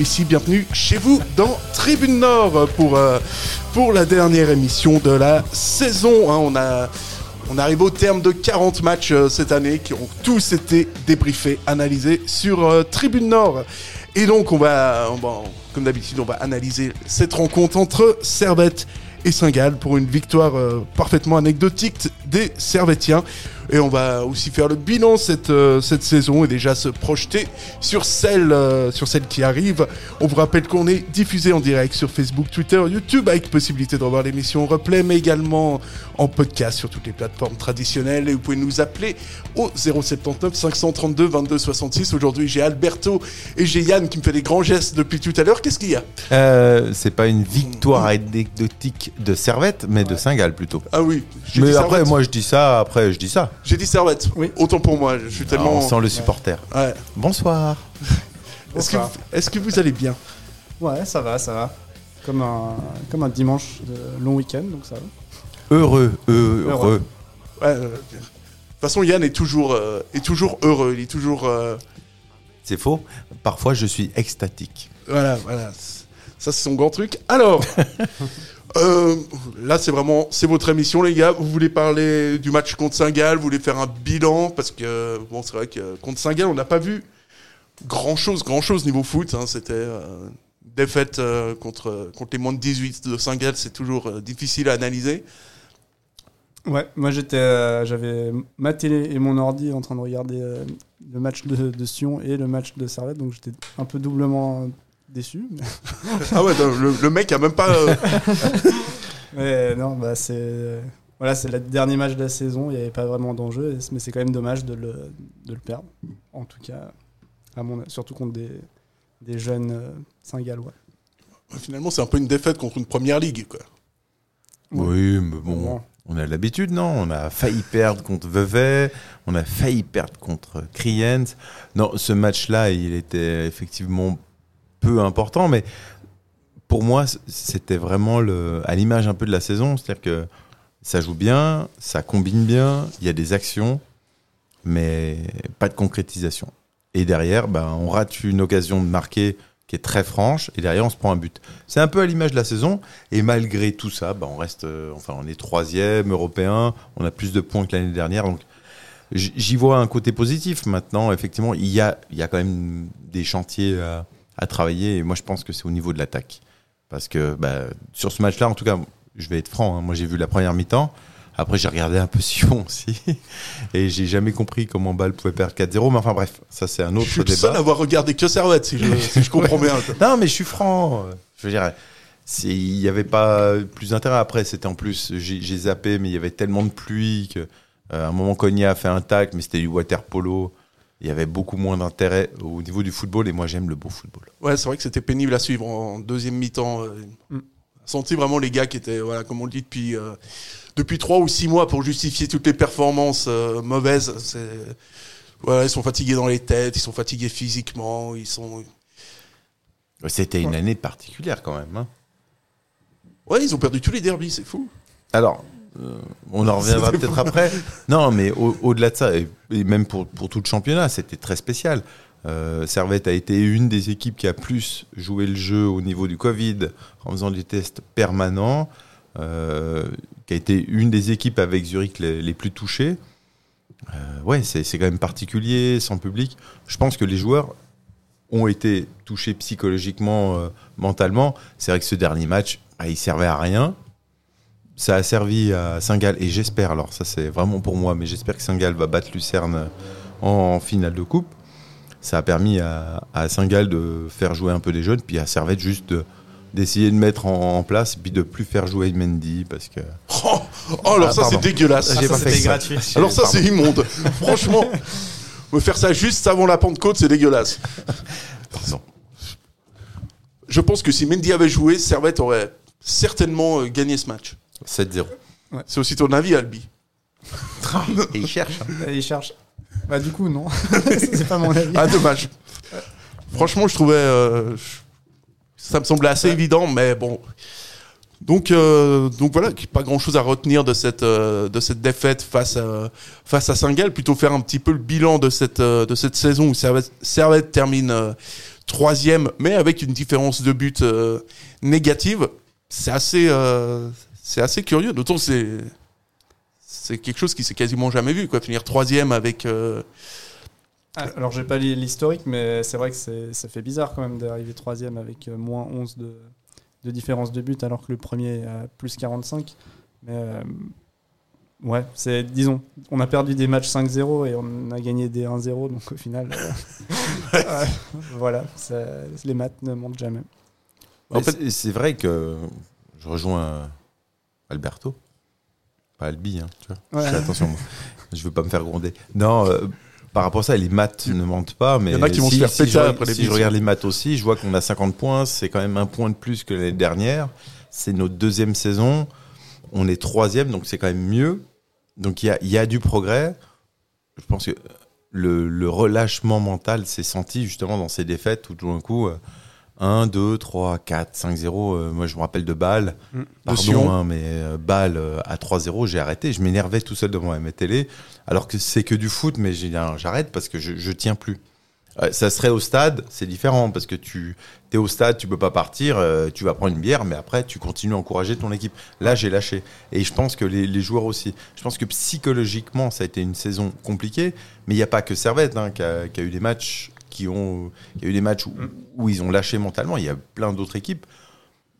Ici, bienvenue chez vous dans Tribune Nord pour, euh, pour la dernière émission de la saison. hein. on, a, on arrive au terme de 40 matchs euh, cette année qui ont tous été débriefés, analysés sur euh, Tribune Nord. Et donc, on va, comme d'habitude, on va analyser cette rencontre entre Servette et Saint-Gall pour une victoire parfaitement anecdotique des Servettiens. Et on va aussi faire le bilan cette, euh, cette saison et déjà se projeter sur celle, euh, sur celle qui arrive. On vous rappelle qu'on est diffusé en direct sur Facebook, Twitter, YouTube avec possibilité de revoir l'émission en replay, mais également en podcast sur toutes les plateformes traditionnelles. Et vous pouvez nous appeler au 079 532 22 66. Aujourd'hui, j'ai Alberto et j'ai Yann qui me fait des grands gestes depuis tout à l'heure. Qu'est-ce qu'il y a? Euh, c'est pas une victoire anecdotique de Servette, mais de Saint-Gall plutôt. Ah oui. Mais après, Servette. moi je dis ça, après je dis ça. J'ai dit Servette. Oui. Autant pour moi. Je suis tellement. On sent le supporter. Ouais. Bonsoir. Est-ce que, vous- est-ce que vous allez bien? Ouais, ça va, ça va. Comme un, comme un dimanche de long week-end, donc ça va. Heureux, heureux. Heureux. Ouais, euh, De toute façon, Yann est toujours, euh, est toujours heureux. Il est toujours. euh, C'est faux. Parfois je suis extatique. Voilà, voilà. Ça, c'est son grand truc. Alors, euh, là, c'est vraiment, c'est votre émission, les gars. Vous voulez parler du match contre Saint-Gall Vous voulez faire un bilan? Parce que, bon, c'est vrai que contre Saint-Gall, on n'a pas vu grand-chose, grand-chose niveau foot. hein. C'était euh, défaite euh, contre, contre les moins de 18 de Saint-Gall. C'est toujours euh, difficile à analyser. Ouais, moi j'étais, euh, j'avais ma télé et mon ordi en train de regarder euh, le match de, de Sion et le match de Servette, donc j'étais un peu doublement déçu. ah ouais, non, le, le mec a même pas. euh, Mais non, bah c'est voilà, c'est le dernier match de la saison. Il n'y avait pas vraiment d'enjeu, mais c'est quand même dommage de le, de le perdre. En tout cas, à mon, surtout contre des, des jeunes euh, Saint-Gallois. finalement, c'est un peu une défaite contre une première ligue, quoi. Oui, mais bon, Bon. on a l'habitude, non? On a failli perdre contre Vevey, on a failli perdre contre Kriens. Non, ce match-là, il était effectivement peu important, mais pour moi, c'était vraiment le, à l'image un peu de la saison, c'est-à-dire que ça joue bien, ça combine bien, il y a des actions, mais pas de concrétisation. Et derrière, ben, on rate une occasion de marquer qui est très franche, et derrière, on se prend un but. C'est un peu à l'image de la saison, et malgré tout ça, ben, on reste, enfin, on est troisième européen, on a plus de points que l'année dernière, donc j'y vois un côté positif. Maintenant, effectivement, il y a, il y a quand même des chantiers à, à travailler, et moi, je pense que c'est au niveau de l'attaque. Parce que bah, sur ce match-là, en tout cas, je vais être franc, hein, moi j'ai vu la première mi-temps. Après, j'ai regardé un peu Sion aussi. Et j'ai jamais compris comment Bâle pouvait perdre 4-0. Mais enfin, bref, ça, c'est un Je autre suis le seul à débat. avoir regardé que Servette, si je, si je comprends bien. Non, mais je suis franc. Je veux dire, il n'y avait pas plus d'intérêt. Après, c'était en plus, j'ai j'ai zappé, mais il y avait tellement de pluie que, euh, à un moment, Cogna a fait un tac, mais c'était du water polo. Il y avait beaucoup moins d'intérêt au niveau du football. Et moi, j'aime le beau football. Ouais, c'est vrai que c'était pénible à suivre en deuxième mi-temps. euh, Mm. Senti vraiment les gars qui étaient, voilà, comme on le dit depuis euh, depuis trois ou six mois pour justifier toutes les performances euh, mauvaises. C'est voilà, ils sont fatigués dans les têtes, ils sont fatigués physiquement, ils sont. C'était une année particulière quand même. hein. Ouais, ils ont perdu tous les derbies, c'est fou. Alors, on en reviendra peut-être après. Non, mais au- au-delà de ça, et, et même pour, pour tout le championnat, c'était très spécial. Euh, Servette a été une des équipes qui a plus joué le jeu au niveau du Covid en faisant des tests permanents, euh, qui a été une des équipes avec Zurich les, les plus touchées. Euh, ouais, c'est quand même particulier, sans public. Je pense que les joueurs ont été touchés psychologiquement, euh, mentalement. C'est vrai que ce dernier match, ah, il servait à rien ça a servi à Saint-Gall et j'espère, alors ça c'est vraiment pour moi, mais j'espère que Saint-Gall va battre Lucerne en, finale de coupe. Ça a permis à, à Saint-Gall de faire jouer un peu les jeunes, puis à Servette juste de- d'essayer de mettre en, en place, puis de plus faire jouer Mendy parce que. Oh, oh, alors Ah, ça c'est pardon. dégueulasse. J'ai Ça, pas c'est- fait ça. gratuit. Alors ça c'est immonde. Franchement, me faire ça juste avant la Pentecôte, c'est dégueulasse. Pardon. je pense que si Mendy avait joué, Servette aurait certainement euh, gagné ce match. 7-0. C'est aussi ton avis, Albi Et il cherche. hein. Et il cherche. Bah, du coup, non. c'est pas mon avis. Ah, dommage. Franchement, je trouvais. euh, ça me semblait assez évident, mais bon. Donc, euh, donc voilà, pas grand chose à retenir de cette, euh, de cette défaite face à, face à Saint-Gall. Plutôt faire un petit peu le bilan de cette, de cette saison où Servette, Servette termine euh, troisième, mais avec une différence de but euh, négative. C'est assez, euh, c'est assez curieux. D'autant que c'est, c'est quelque chose qui s'est quasiment jamais vu, quoi. Finir troisième avec. euh, Ah, Alors, j'ai pas l'historique, mais c'est vrai que c'est- ça fait bizarre quand même d'arriver troisième avec euh, moins 11 de, de différence de but, alors que le premier est à plus 45. Mais euh, ouais, c'est, disons, on a perdu des matchs 5-0 et on a gagné des 1-0, donc au final, euh, voilà, ça- les maths ne montent jamais. En fait- c'est vrai que je rejoins Alberto. Pas Albi, hein, tu vois. Ouais. Je fais attention, moi. Je veux pas me faire gronder. Non, euh, par rapport à ça, les maths ne mentent pas. Mais Il y en a qui vont si, se faire si péter je, après si je regarde les maths aussi, je vois qu'on a 50 points. C'est quand même un point de plus que l'année dernière. C'est notre deuxième saison. On est troisième, donc c'est quand même mieux. Donc il y a, il y a du progrès. Je pense que le, le relâchement mental s'est senti justement dans ces défaites où tout d'un coup, euh, 1, 2, 3, 4, 5, 0. euh, moi, je me rappelle de Bâle. De Pardon, hein, mais euh, Bâle euh, à 3-0, j'ai arrêté. Je m'énervais tout seul devant ma télé. Alors que c'est que du foot, mais non, j'arrête parce que je, je tiens plus. Euh, ça serait au stade, c'est différent parce que tu es au stade, tu peux pas partir, tu vas prendre une bière, mais après tu continues à encourager ton équipe. Là, j'ai lâché. Et je pense que les, les joueurs aussi. Je pense que psychologiquement, ça a été une saison compliquée, mais il n'y a pas que Servette hein, qui, a, qui a eu des matchs qui ont, il y a eu des matchs où, où ils ont lâché mentalement. Il y a plein d'autres équipes.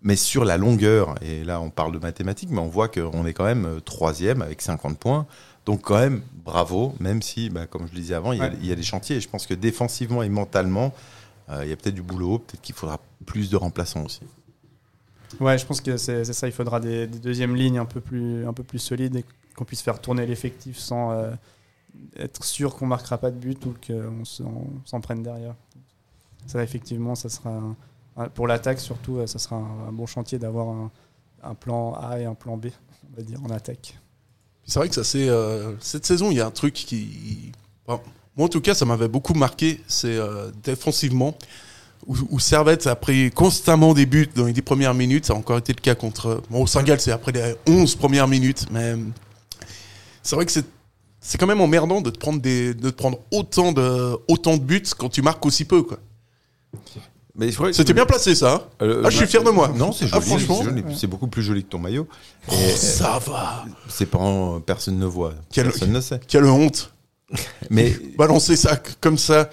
Mais sur la longueur, et là on parle de mathématiques, mais on voit qu'on est quand même euh, troisième avec 50 points. Donc quand même, bravo, même si, bah, comme je le disais avant, il y, a, Ouais. il y a des chantiers. Et je pense que défensivement et mentalement, euh, il y a peut-être du boulot, peut-être qu'il faudra plus de remplaçants aussi. Ouais, je pense que c'est c'est ça. Il faudra des, des deuxièmes lignes un peu plus, un peu plus solides et qu'on puisse faire tourner l'effectif sans euh, être sûr qu'on marquera pas de but ou qu'on se- on s'en prenne derrière. Ça, effectivement, ça sera pour l'attaque surtout, euh, ça sera un, bon chantier d'avoir un, plan A et un plan B, on va dire, en attaque. C'est vrai que ça c'est euh, cette saison, il y a un truc qui, moi en tout cas, ça m'avait beaucoup marqué. C'est euh, défensivement où, où Servette a pris constamment des buts dans les 10 premières minutes. Ça a encore été le cas contre bon, Saint-Gall, c'est après les 11 premières minutes, mais c'est vrai que c'est c'est quand même emmerdant de te prendre des de te prendre autant de autant de buts quand tu marques aussi peu quoi. Mais C'était bien placé ça. hein Euh, Ah, je suis fier de moi. Non, c'est Ah, joli. franchement. c'est beaucoup plus joli que ton maillot. Oh, Et, ça va. c'est pas euh, personne ne voit, Quel- personne ne sait. Quelle honte. Mais Balancer ça comme ça.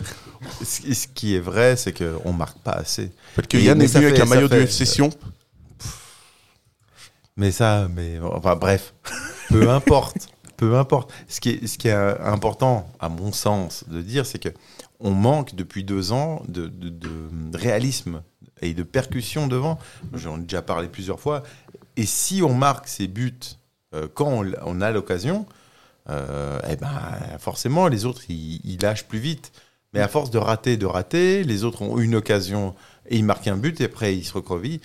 ce qui est vrai, c'est qu'on marque pas assez. Parce que Yann est venu avec un maillot de UFC Sion. Mais ça, mais enfin bref, peu importe, peu importe. Ce qui est, euh, important, à mon sens, de dire, c'est que on manque depuis deux ans de, réalisme et de percussion devant. J'en ai déjà parlé plusieurs fois. Et si on marque ces buts euh, quand on, a l'occasion, euh, eh ben forcément les autres ils, lâchent plus vite. Mais à force de rater, de rater, les autres ont une occasion et ils marquent un but et après ils se recroquevillent.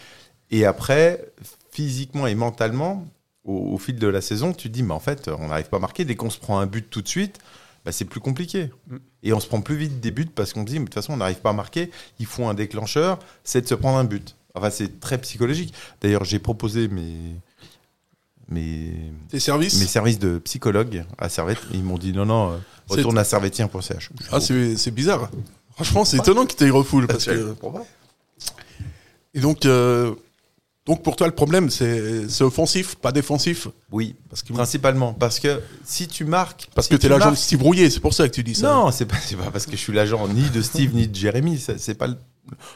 Et après, physiquement et mentalement, au, au fil de la saison, tu te dis, mais en fait, on n'arrive pas à marquer. Dès qu'on se prend un but tout de suite, bah, c'est plus compliqué. Mm. Et on se prend plus vite des buts parce qu'on se dit, mais de toute façon, on n'arrive pas à marquer. Il faut un déclencheur, c'est de se prendre un but. Enfin, c'est très psychologique. D'ailleurs, j'ai proposé mes, mes, Tes services mes services de psychologue à Servette. Et ils m'ont dit, non, non, euh, retourne à servetien.ch. Ah, c'est bizarre. Franchement, c'est étonnant qu'il t'ait refoule. Parce que... Et donc, euh, donc, pour toi, le problème, c'est c'est offensif, pas défensif? Oui, Parce que, principalement. Parce que si tu marques. parce si que t'es tu l'agent de marques- Steve Rouillet, c'est pour ça que tu dis ça. Non, c'est pas, c'est pas parce que je suis l'agent ni de Steve ni de Jérémy. C'est pas le,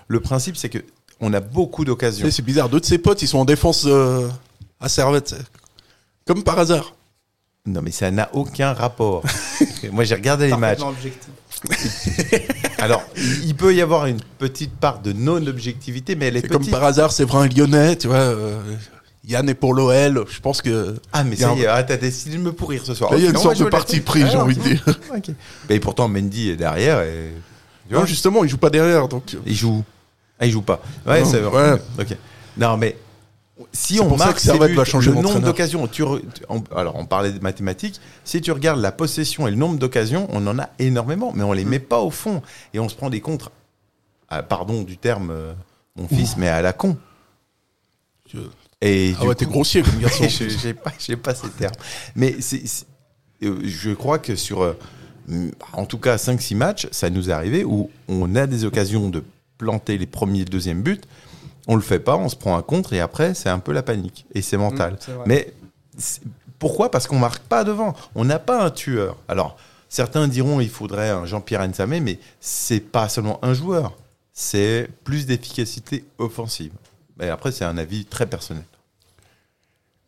le principe, c'est que on a beaucoup d'occasions. C'est bizarre. Deux de ses potes, ils sont en défense euh, à Servette. Comme par hasard. Non, mais ça n'a aucun rapport. Moi, j'ai regardé les matchs. Alors, il peut y avoir une petite part de non-objectivité, mais elle est, comme par hasard, c'est vrai, un lyonnais, tu vois. euh, Yann est pour l'OL. Je pense que. Ah, mais ça un- y est, ah, t'as décidé de me pourrir ce soir. Là, il y a une sorte de parti pris, j'ai Ah, envie de dire. Ok. Mais pourtant, Mendy est derrière et. Non, justement, il joue pas derrière. Donc, il joue. Ah, il joue pas. Ouais, c'est ouais. Ok. Non, mais si on ça marque buts, va changer le nombre d'occasions, alors on parlait de mathématiques, si tu regardes la possession et le nombre d'occasions, on en a énormément, mais on Mm. les met pas au fond et on se prend des contres. ah, pardon du terme, euh, mon fils, mais à la con. Je- Et Ah ouais, t'es grossier comme garçon. je j'ai pas, pas ces termes. Mais euh, je crois que sur, euh, mm, en tout cas, 5-6 matchs, ça nous est arrivé où on a des occasions de planter les premiers et deuxièmes buts. On le fait pas, on se prend un contre et après, c'est un peu la panique. Et c'est mental. Mmh. Mais pourquoi? Parce qu'on marque pas devant. On n'a pas un tueur. Alors, certains diront il faudrait un Jean-Pierre Nsamé, mais c'est pas seulement un joueur. C'est plus d'efficacité offensive. Mais après, c'est un avis très personnel.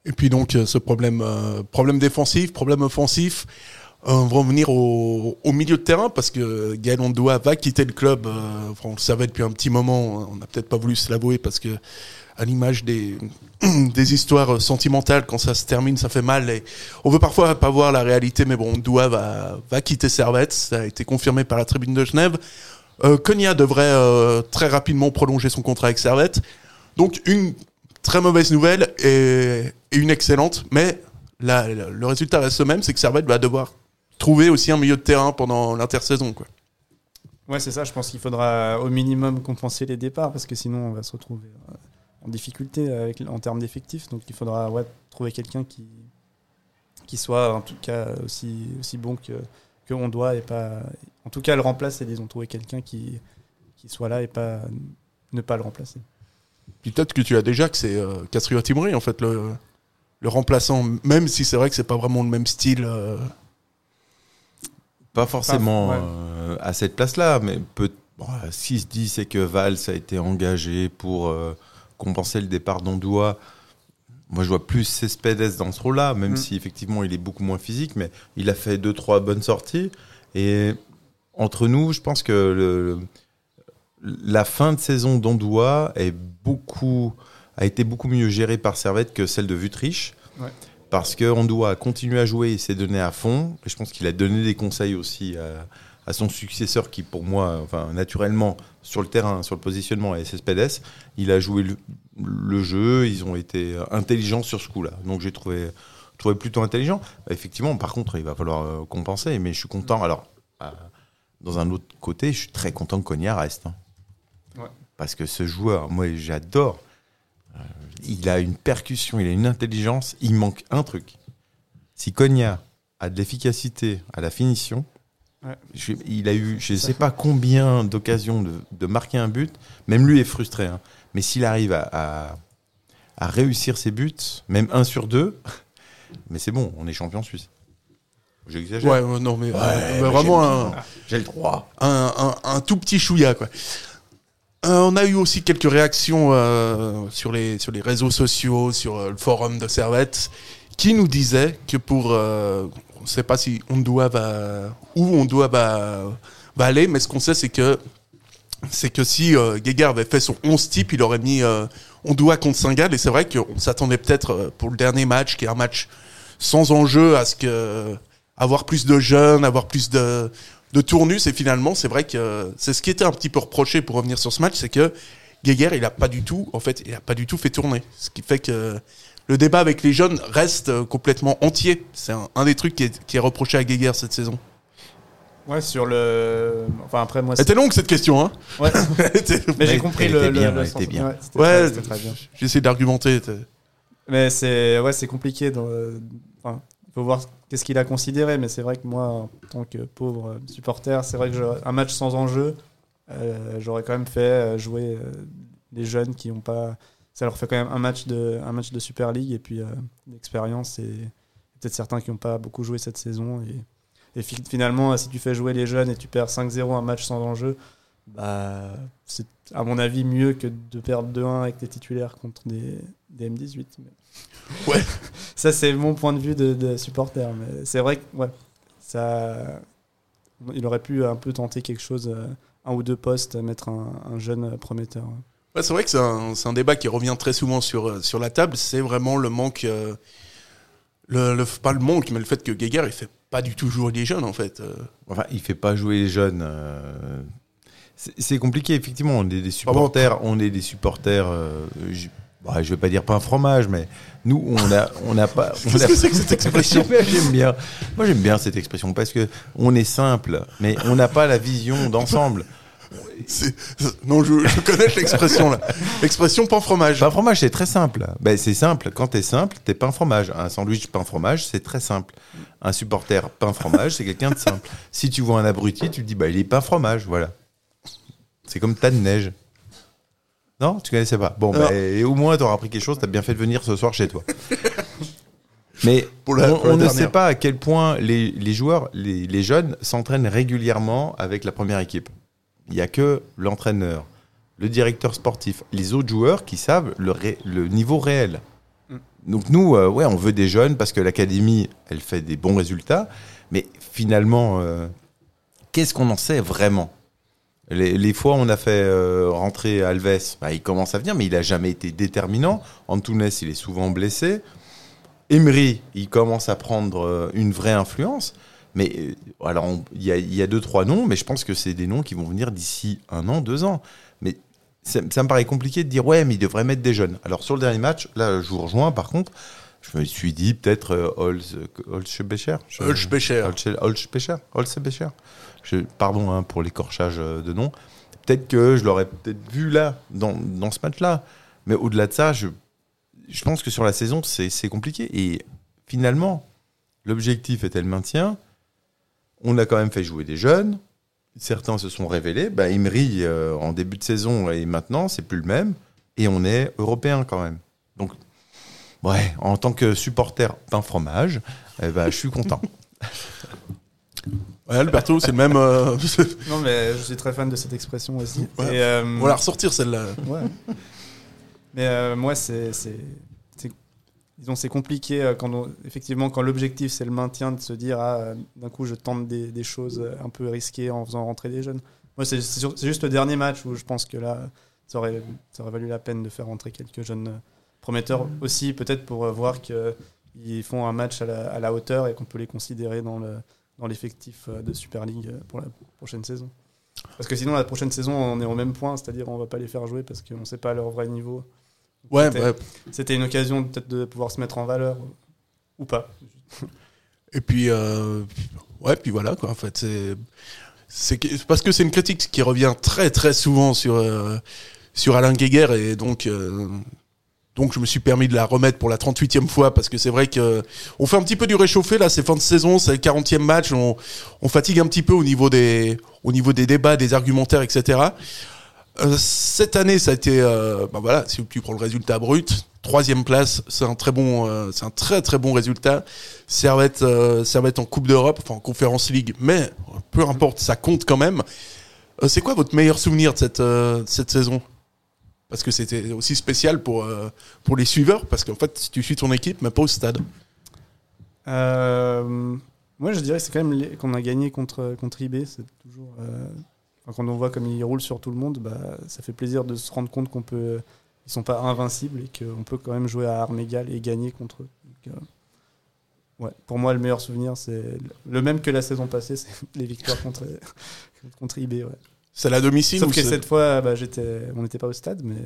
Et puis donc euh, ce problème, euh, problème défensif, problème offensif, euh, on va en venir au, milieu de terrain parce que Gaël Ondoa va quitter le club. euh, enfin, on le savait depuis un petit moment. hein, On n'a peut-être pas voulu se l'avouer parce que à l'image des, histoires sentimentales, quand ça se termine, ça fait mal. Et on veut parfois pas voir la réalité, mais bon, Ondoa va, va quitter Servette. Ça a été confirmé par la tribune de Genève. Euh, Konya devrait euh, très rapidement prolonger son contrat avec Servette. Donc une très mauvaise nouvelle et, une excellente, mais le résultat reste le même, c'est que Servette va devoir trouver aussi un milieu de terrain pendant l'intersaison. Quoi. Ouais, c'est ça. Je pense qu'il faudra au minimum compenser les départs parce que sinon on va se retrouver euh, en difficulté avec, en termes d'effectifs. Donc il faudra ouais, trouver quelqu'un qui, qui soit en tout cas aussi, aussi bon que, que on doit et pas. En tout cas, le remplacer. Ils ont trouvé quelqu'un qui, qui soit là et pas ne pas le remplacer. Peut-être que tu as déjà que c'est euh, Timori, en fait, le, le remplaçant, même si c'est vrai que c'est pas vraiment le même style. euh, Pas forcément ouais. euh, à cette place-là, mais peut, bon, ce qui se dit, c'est que Valls a été engagé pour euh, compenser le départ d'Ondoua. Moi, je vois plus Cespedes dans ce rôle-là, même Mm. si effectivement il est beaucoup moins physique, mais il a fait deux, trois bonnes sorties. Et entre nous, je pense que le, la fin de saison d'Ondoua est beaucoup, a été beaucoup mieux gérée par Servette que celle de Vutriche. Ouais. Parce qu'on doit continuer à jouer et s'est donné à fond. Et je pense qu'il a donné des conseils aussi à, à son successeur qui, pour moi, enfin, naturellement, sur le terrain, sur le positionnement, est Cespedes. Il a joué le, le jeu, ils ont été intelligents sur ce coup-là. Donc j'ai trouvé, trouvé plutôt intelligent. Effectivement, par contre, il va falloir euh, compenser. Mais je suis content. Alors, euh, dans un autre côté, je suis très content que Cogna reste. hein. Ouais. Parce que ce joueur, moi, j'adore. Euh, il a une percussion, il a une intelligence. Il manque un truc. Si Cogna a de l'efficacité à la finition, Ouais. je- il a eu, je ne sais pas combien d'occasions de, de marquer un but. Même lui est frustré. hein. Mais s'il arrive à, à- à réussir ses buts, même un sur deux, mais c'est bon, on est champion suisse. J'exagère. Ouais, ouais, non, mais, Ouais, euh, mais vraiment j'ai le un, J'ai le droit. un, un- un tout petit chouïa, quoi. Euh, on a eu aussi quelques réactions euh, sur, les, sur les réseaux sociaux, sur euh, le forum de Servette, qui nous disaient que pour. on ne sait pas si va. où Ondoa va, va aller, mais ce qu'on sait, c'est que. Si Guéguer avait fait son 11 type, il aurait mis euh, Ondoa contre Saint-Gall. Et c'est vrai qu'on s'attendait peut-être pour le dernier match, qui est un match sans enjeu, à ce que. avoir plus de jeunes, avoir plus de de tournus et finalement c'est vrai que c'est ce qui était un petit peu reproché pour revenir sur ce match c'est que Guéguer il a pas du tout en fait il a pas du tout fait tourner ce qui fait que le débat avec les jeunes reste euh, complètement entier c'est un, un des trucs qui est, qui est reproché à Guéguer cette saison Ouais, sur le. Enfin, après, moi. c'était longue cette question hein Ouais. C'était- Mais j'ai compris était le, le- bien, le elle sens. était bien. Ouais, c'était Ouais. très- c'était très bien. j'ai essayé d'argumenter Mais c'est ouais, c'est compliqué. dans- faut voir qu'est-ce qu'il a considéré. Mais c'est vrai que moi, en tant que pauvre euh, supporter, c'est vrai que un match sans enjeu, euh, j'aurais quand même fait euh, jouer les jeunes qui ont pas. Ça leur fait quand même un match de un match de Super League et puis euh, d'expérience et peut-être certains qui n'ont pas beaucoup joué cette saison et et fi- finalement, si tu fais jouer les jeunes et tu perds 5-0 un match sans enjeu, bah, c'est à mon avis mieux que de perdre 2-1 avec tes titulaires contre des, des M18. mais- Ouais. ça, c'est mon point de vue de, de supporter. Mais c'est vrai que ouais, ça, il aurait pu un peu tenter quelque chose, euh, un ou deux postes, mettre un, un jeune prometteur. Ouais, c'est vrai que c'est un, c'est un débat qui revient très souvent sur, euh, sur la table. C'est vraiment le manque. euh, le, le- pas le manque, mais le fait que Guéguer, il fait pas du tout jouer les jeunes, en fait. euh. Enfin, il fait pas jouer les jeunes. euh, C'est compliqué, effectivement. On est des supporters, on est des supporters. euh, bah, je vais pas dire pas un fromage, mais nous, on a, on n'a pas. on Qu'est-ce a- que c'est que cette expression J'aime bien. Moi, j'aime bien cette expression parce que on est simple, mais on n'a pas la vision d'ensemble. Non, je, je connais l'expression là. L'expression pain fromage. Pain fromage, c'est très simple. Ben, c'est simple. Quand t'es simple, t'es pain fromage. Un sandwich pain fromage, c'est très simple. Un supporter pain fromage, c'est quelqu'un de simple. Si tu vois un abruti, tu te dis, bah, il est pain fromage, voilà. C'est comme tas de neige. Non, tu connaissais pas. Bon, bah, et au moins, t'auras appris quelque chose. T'as bien fait de venir ce soir chez toi. Mais la- on, ne sait pas à quel point les, les joueurs, les, les jeunes, s'entraînent régulièrement avec la première équipe. Il n'y a que l'entraîneur, le directeur sportif, les autres joueurs qui savent le, ré- le niveau réel. Mm. Donc nous, euh, ouais, on veut des jeunes parce que l'académie, elle fait des bons résultats. Mais finalement, euh, qu'est-ce qu'on en sait vraiment? Les, les fois où on a fait euh, rentrer Alves, bah, il commence à venir, mais il n'a jamais été déterminant. Antunes, il est souvent blessé. Emery, il commence à prendre euh, une vraie influence. Mais euh, alors, il y, a- il y a deux, trois noms, mais je pense que c'est des noms qui vont venir d'ici un an, deux ans. Mais ça, ça me paraît compliqué de dire, ouais, mais il devrait mettre des jeunes. Alors, sur le dernier match, là, je vous rejoins, par contre, je me suis dit peut-être Holz- Holzbecher. Holzbecher. Holz- Holzbecher. Pardon hein, pour l'écorchage euh, de nom. Peut-être que je l'aurais peut-être vu là, dans, dans ce match-là. Mais au-delà de ça, je, je pense que sur la saison, c'est compliqué. Et finalement, l'objectif était le maintien. On a quand même fait jouer des jeunes. Certains se sont révélés. Ben, Emery, euh, en début de saison et maintenant, c'est plus le même. Et on est européen quand même. Donc, ouais, en tant que supporter pain fromage, eh ben, je suis content. Ouais, Alberto, c'est le même. euh, Non, mais je suis très fan de cette expression aussi. Ouais. Et, euh, On va la ressortir celle-là. Ouais. Mais euh, moi, c'est, c'est, c'est- disons, c'est compliqué quand on- effectivement quand l'objectif c'est le maintien de se dire ah, d'un coup je tente des, des choses un peu risquées en faisant rentrer des jeunes. Moi, c'est, juste le dernier match où je pense que là, ça aurait, ça aurait valu la peine de faire rentrer quelques jeunes prometteurs aussi, peut-être pour voir qu'ils font un match à la, à la hauteur et qu'on peut les considérer dans, le, dans l'effectif euh, de Super League euh, pour la prochaine saison. Parce que sinon, la prochaine saison, on est au même point, c'est-à-dire on va pas les faire jouer parce qu'on ne sait pas leur vrai niveau. Ouais, C'était- ouais. C'était une occasion peut-être de pouvoir se mettre en valeur ou pas. Et puis, euh, ouais, puis voilà, quoi, en fait. C'est, c'est que- parce que c'est une critique qui revient très, très souvent sur, euh, sur Alain Guéguer, et donc, euh, donc je me suis permis de la remettre pour la 38e fois, parce que c'est vrai que on fait un petit peu du réchauffé, là, c'est fin de saison, c'est le 40e match, on, fatigue un petit peu au niveau des, au niveau des débats, des argumentaires, etc. Euh, cette année, ça a été, bah voilà, si tu prends le résultat brut, troisième place, c'est un très bon, euh, c'est un très très bon résultat. Servette, Servette en Coupe d'Europe, enfin en Conférence League, mais peu importe, ça compte quand même. C'est quoi votre meilleur souvenir de cette, cette saison? Parce que c'était aussi spécial pour, euh, pour les suiveurs, parce qu'en fait, tu suis ton équipe, mais pas au stade. Euh, moi, je dirais c'est quand même qu'on a gagné contre, contre IB. C'est toujours. euh, quand on voit comme ils roulent sur tout le monde, bah, ça fait plaisir de se rendre compte qu'on peut. Ils sont pas invincibles et qu'on peut quand même jouer à armes égales et gagner contre eux. Ouais, pour moi, le meilleur souvenir, c'est le même que la saison passée, c'est les victoires contre, contre IB. Ouais. C'est à domicile Sauf ou que cette fois, bah, j'étais, on n'était pas au stade, mais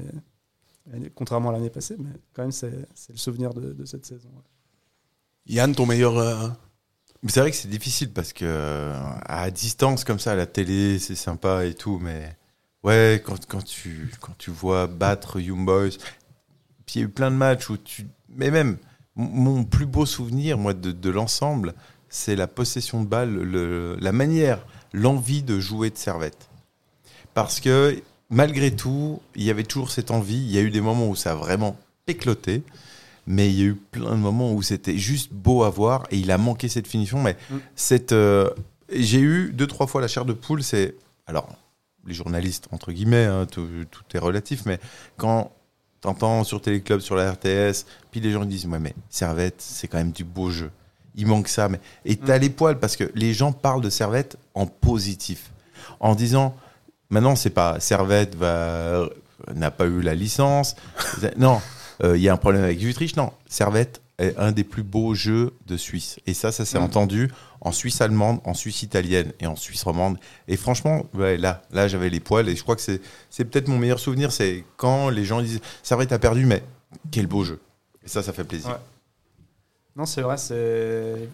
contrairement à l'année passée, mais quand même, c'est, le souvenir de, de cette saison. ouais. Yann, ton meilleur. euh, c'est vrai que c'est difficile parce que euh, à distance comme ça, à la télé, c'est sympa et tout, mais ouais, quand, quand, tu, quand tu vois battre Young Boys, puis il y a eu plein de matchs où tu. Mais même, mon- mon plus beau souvenir, moi, de, de l'ensemble, c'est la possession de balle, le- la manière, l'envie de jouer de servette. Parce que malgré tout, il y avait toujours cette envie. Il y a eu des moments où ça a vraiment éclaté. Mais il y a eu plein de moments où c'était juste beau à voir et il a manqué cette finition. Mais Mm. cette, euh, j'ai eu deux, trois fois la chair de poule. C'est. Alors, les journalistes, entre guillemets, hein, tout, tout est relatif, mais quand t'entends sur Téléclub, sur la RTS, puis les gens disent Ouais, mais Servette, c'est quand même du beau jeu. Il manque ça. Mais... Et t'as les poils parce que les gens parlent de Servette en positif. En disant Maintenant, c'est pas Servette va n'a pas eu la licence. non, euh, il y a un problème avec Vutriche. Non, Servette est un des plus beaux jeux de Suisse. Et ça, ça s'est Mm. entendu en Suisse allemande, en Suisse italienne et en Suisse romande. Et franchement, ouais, là, là j'avais les poils. Et je crois que c'est peut-être mon meilleur souvenir. C'est quand les gens disent vrai, t'as perdu, mais quel beau jeu. Et ça, ça fait plaisir. Ouais. Non, c'est vrai, c'est.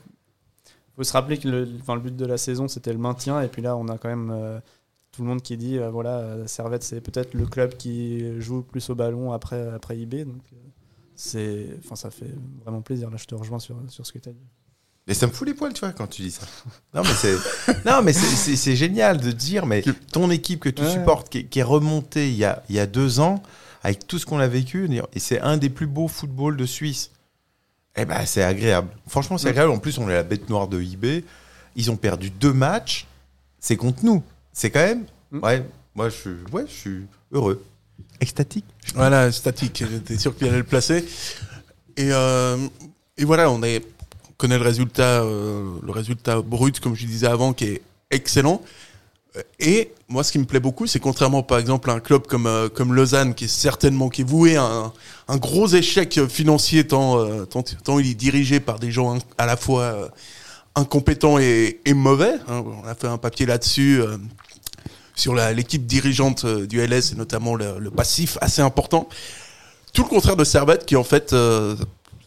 faut se rappeler que le, enfin, le but de la saison, c'était le maintien. Et puis là, on a quand même euh, tout le monde qui dit euh, voilà, euh, Servette, c'est peut-être le club qui joue plus au ballon après, après IB. Donc, euh, c'est, enfin, ça fait vraiment plaisir. Là, je te rejoins sur, sur ce que tu as dit. Et ça me fout les poils, tu vois, quand tu dis ça. Non, mais c'est, non, mais c'est, génial de dire, mais ton équipe que tu Ouais. supportes, qui, est- qui est remontée il y, a, il y a deux ans, avec tout ce qu'on a vécu, et c'est un des plus beaux footballs de Suisse. Eh ben, c'est agréable. Franchement, c'est agréable. En plus, on est la bête noire de IB. Ils ont perdu deux matchs. C'est contre nous. C'est quand même. Mm. Ouais, moi, je suis, ouais, je suis heureux. Extatique. Voilà, statique. J'étais sûr qu'il allait le placer. Et, euh, et voilà, on, est, on connaît le résultat, euh, le résultat brut, comme je disais avant, qui est excellent. Et moi, ce qui me plaît beaucoup, c'est contrairement, par exemple, à un club comme, euh, comme Lausanne, qui est certainement qui est voué à un, un gros échec financier, tant, euh, tant, tant il est dirigé par des gens à la fois incompétents et, mauvais. hein. on a fait un papier là-dessus. euh, sur l'équipe dirigeante euh, du LS et notamment le, passif assez important. Tout le contraire de Servette qui en fait euh,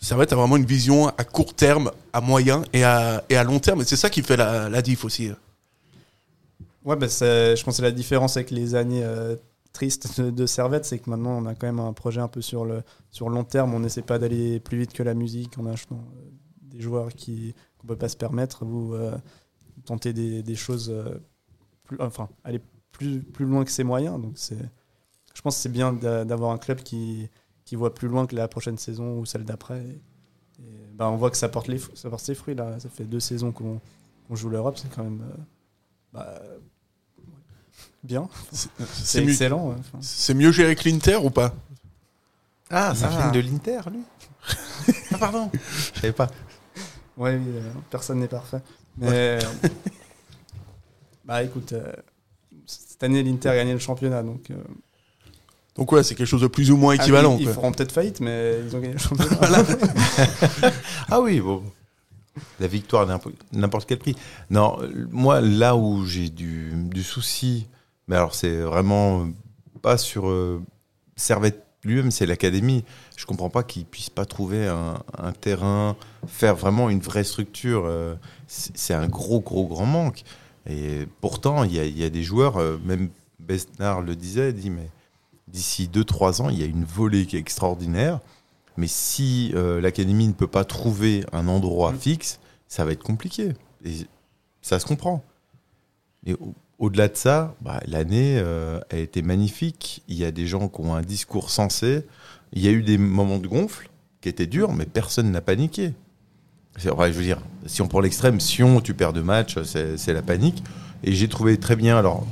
Servette a vraiment une vision à court terme, à moyen et à, long terme et c'est ça qui fait la, la diff aussi. Ouais, bah, je pense que la différence avec les années tristes de, de Servette, c'est que maintenant on a quand même un projet un peu sur le sur long terme. On n'essaie pas d'aller plus vite que la musique en achetant des joueurs qui qu'on peut pas se permettre ou euh, tenter des, des choses euh, plus, enfin aller plus plus loin que ses moyens. Donc c'est, je pense que c'est bien d'a- d'avoir un club qui qui voit plus loin que la prochaine saison ou celle d'après. Et, et, bah, on voit que ça porte les ça porte ses fruits là. Ça fait deux saisons qu'on joue l'Europe, c'est quand même euh, bah, bien. C'est excellent. Enfin, c'est mieux géré que l'Inter ou pas? Ah, c'est un Ah. film de l'Inter, lui? Ah, pardon. Je savais pas. Oui, euh, personne n'est parfait. Mais bah écoute, euh, cette année l'Inter a gagné le championnat, donc euh, Donc ouais, c'est quelque chose de plus ou moins ah, équivalent. ils, ils quoi. feront peut-être faillite, mais ils ont gagné le championnat. Ah oui, bon. La victoire n'importe- n'importe quel prix. Non, euh, moi, là où j'ai du, du souci, mais alors c'est vraiment pas sur euh, Servette lui-même, c'est l'académie. Je comprends pas qu'ils puissent pas trouver un, un terrain, faire vraiment une vraie structure. euh, c'est un gros, gros, grand manque. Et pourtant, il y a, il y a des joueurs, euh, même Besnard le disait, dit, mais d'ici 2-3 ans, il y a une volée qui est extraordinaire. Mais si euh, l'académie ne peut pas trouver un endroit Mm. fixe, ça va être compliqué. Et ça se comprend. Et au-delà de ça, bah, l'année euh, a été magnifique. Il y a des gens qui ont un discours sensé. Il y a eu des moments de gonfle qui étaient durs, mais personne n'a paniqué. Je veux dire, si on prend l'extrême, Sion, tu perds deux matchs, c'est la panique. Et j'ai trouvé très bien, alors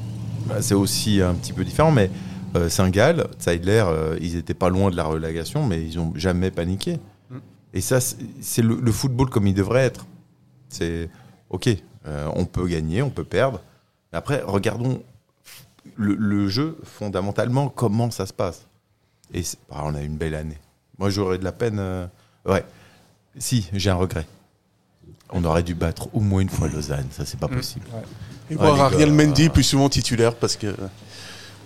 bah, c'est aussi un petit peu différent, mais euh, Saint-Gall, Zeidler, euh, ils étaient pas loin de la relégation, mais ils ont jamais paniqué. Mm. Et ça, c'est c'est le, le football comme il devrait être. C'est ok, euh, on peut gagner, on peut perdre. Après, regardons le, le jeu fondamentalement, comment ça se passe. Et c'est- ah, on a une belle année. Moi, j'aurais de la peine. euh, ouais, si, j'ai un regret. On aurait dû battre au moins une fois Lausanne, ça c'est pas Mm. possible. Et Ouais, voir les Ariel gars. Mendy plus souvent titulaire parce que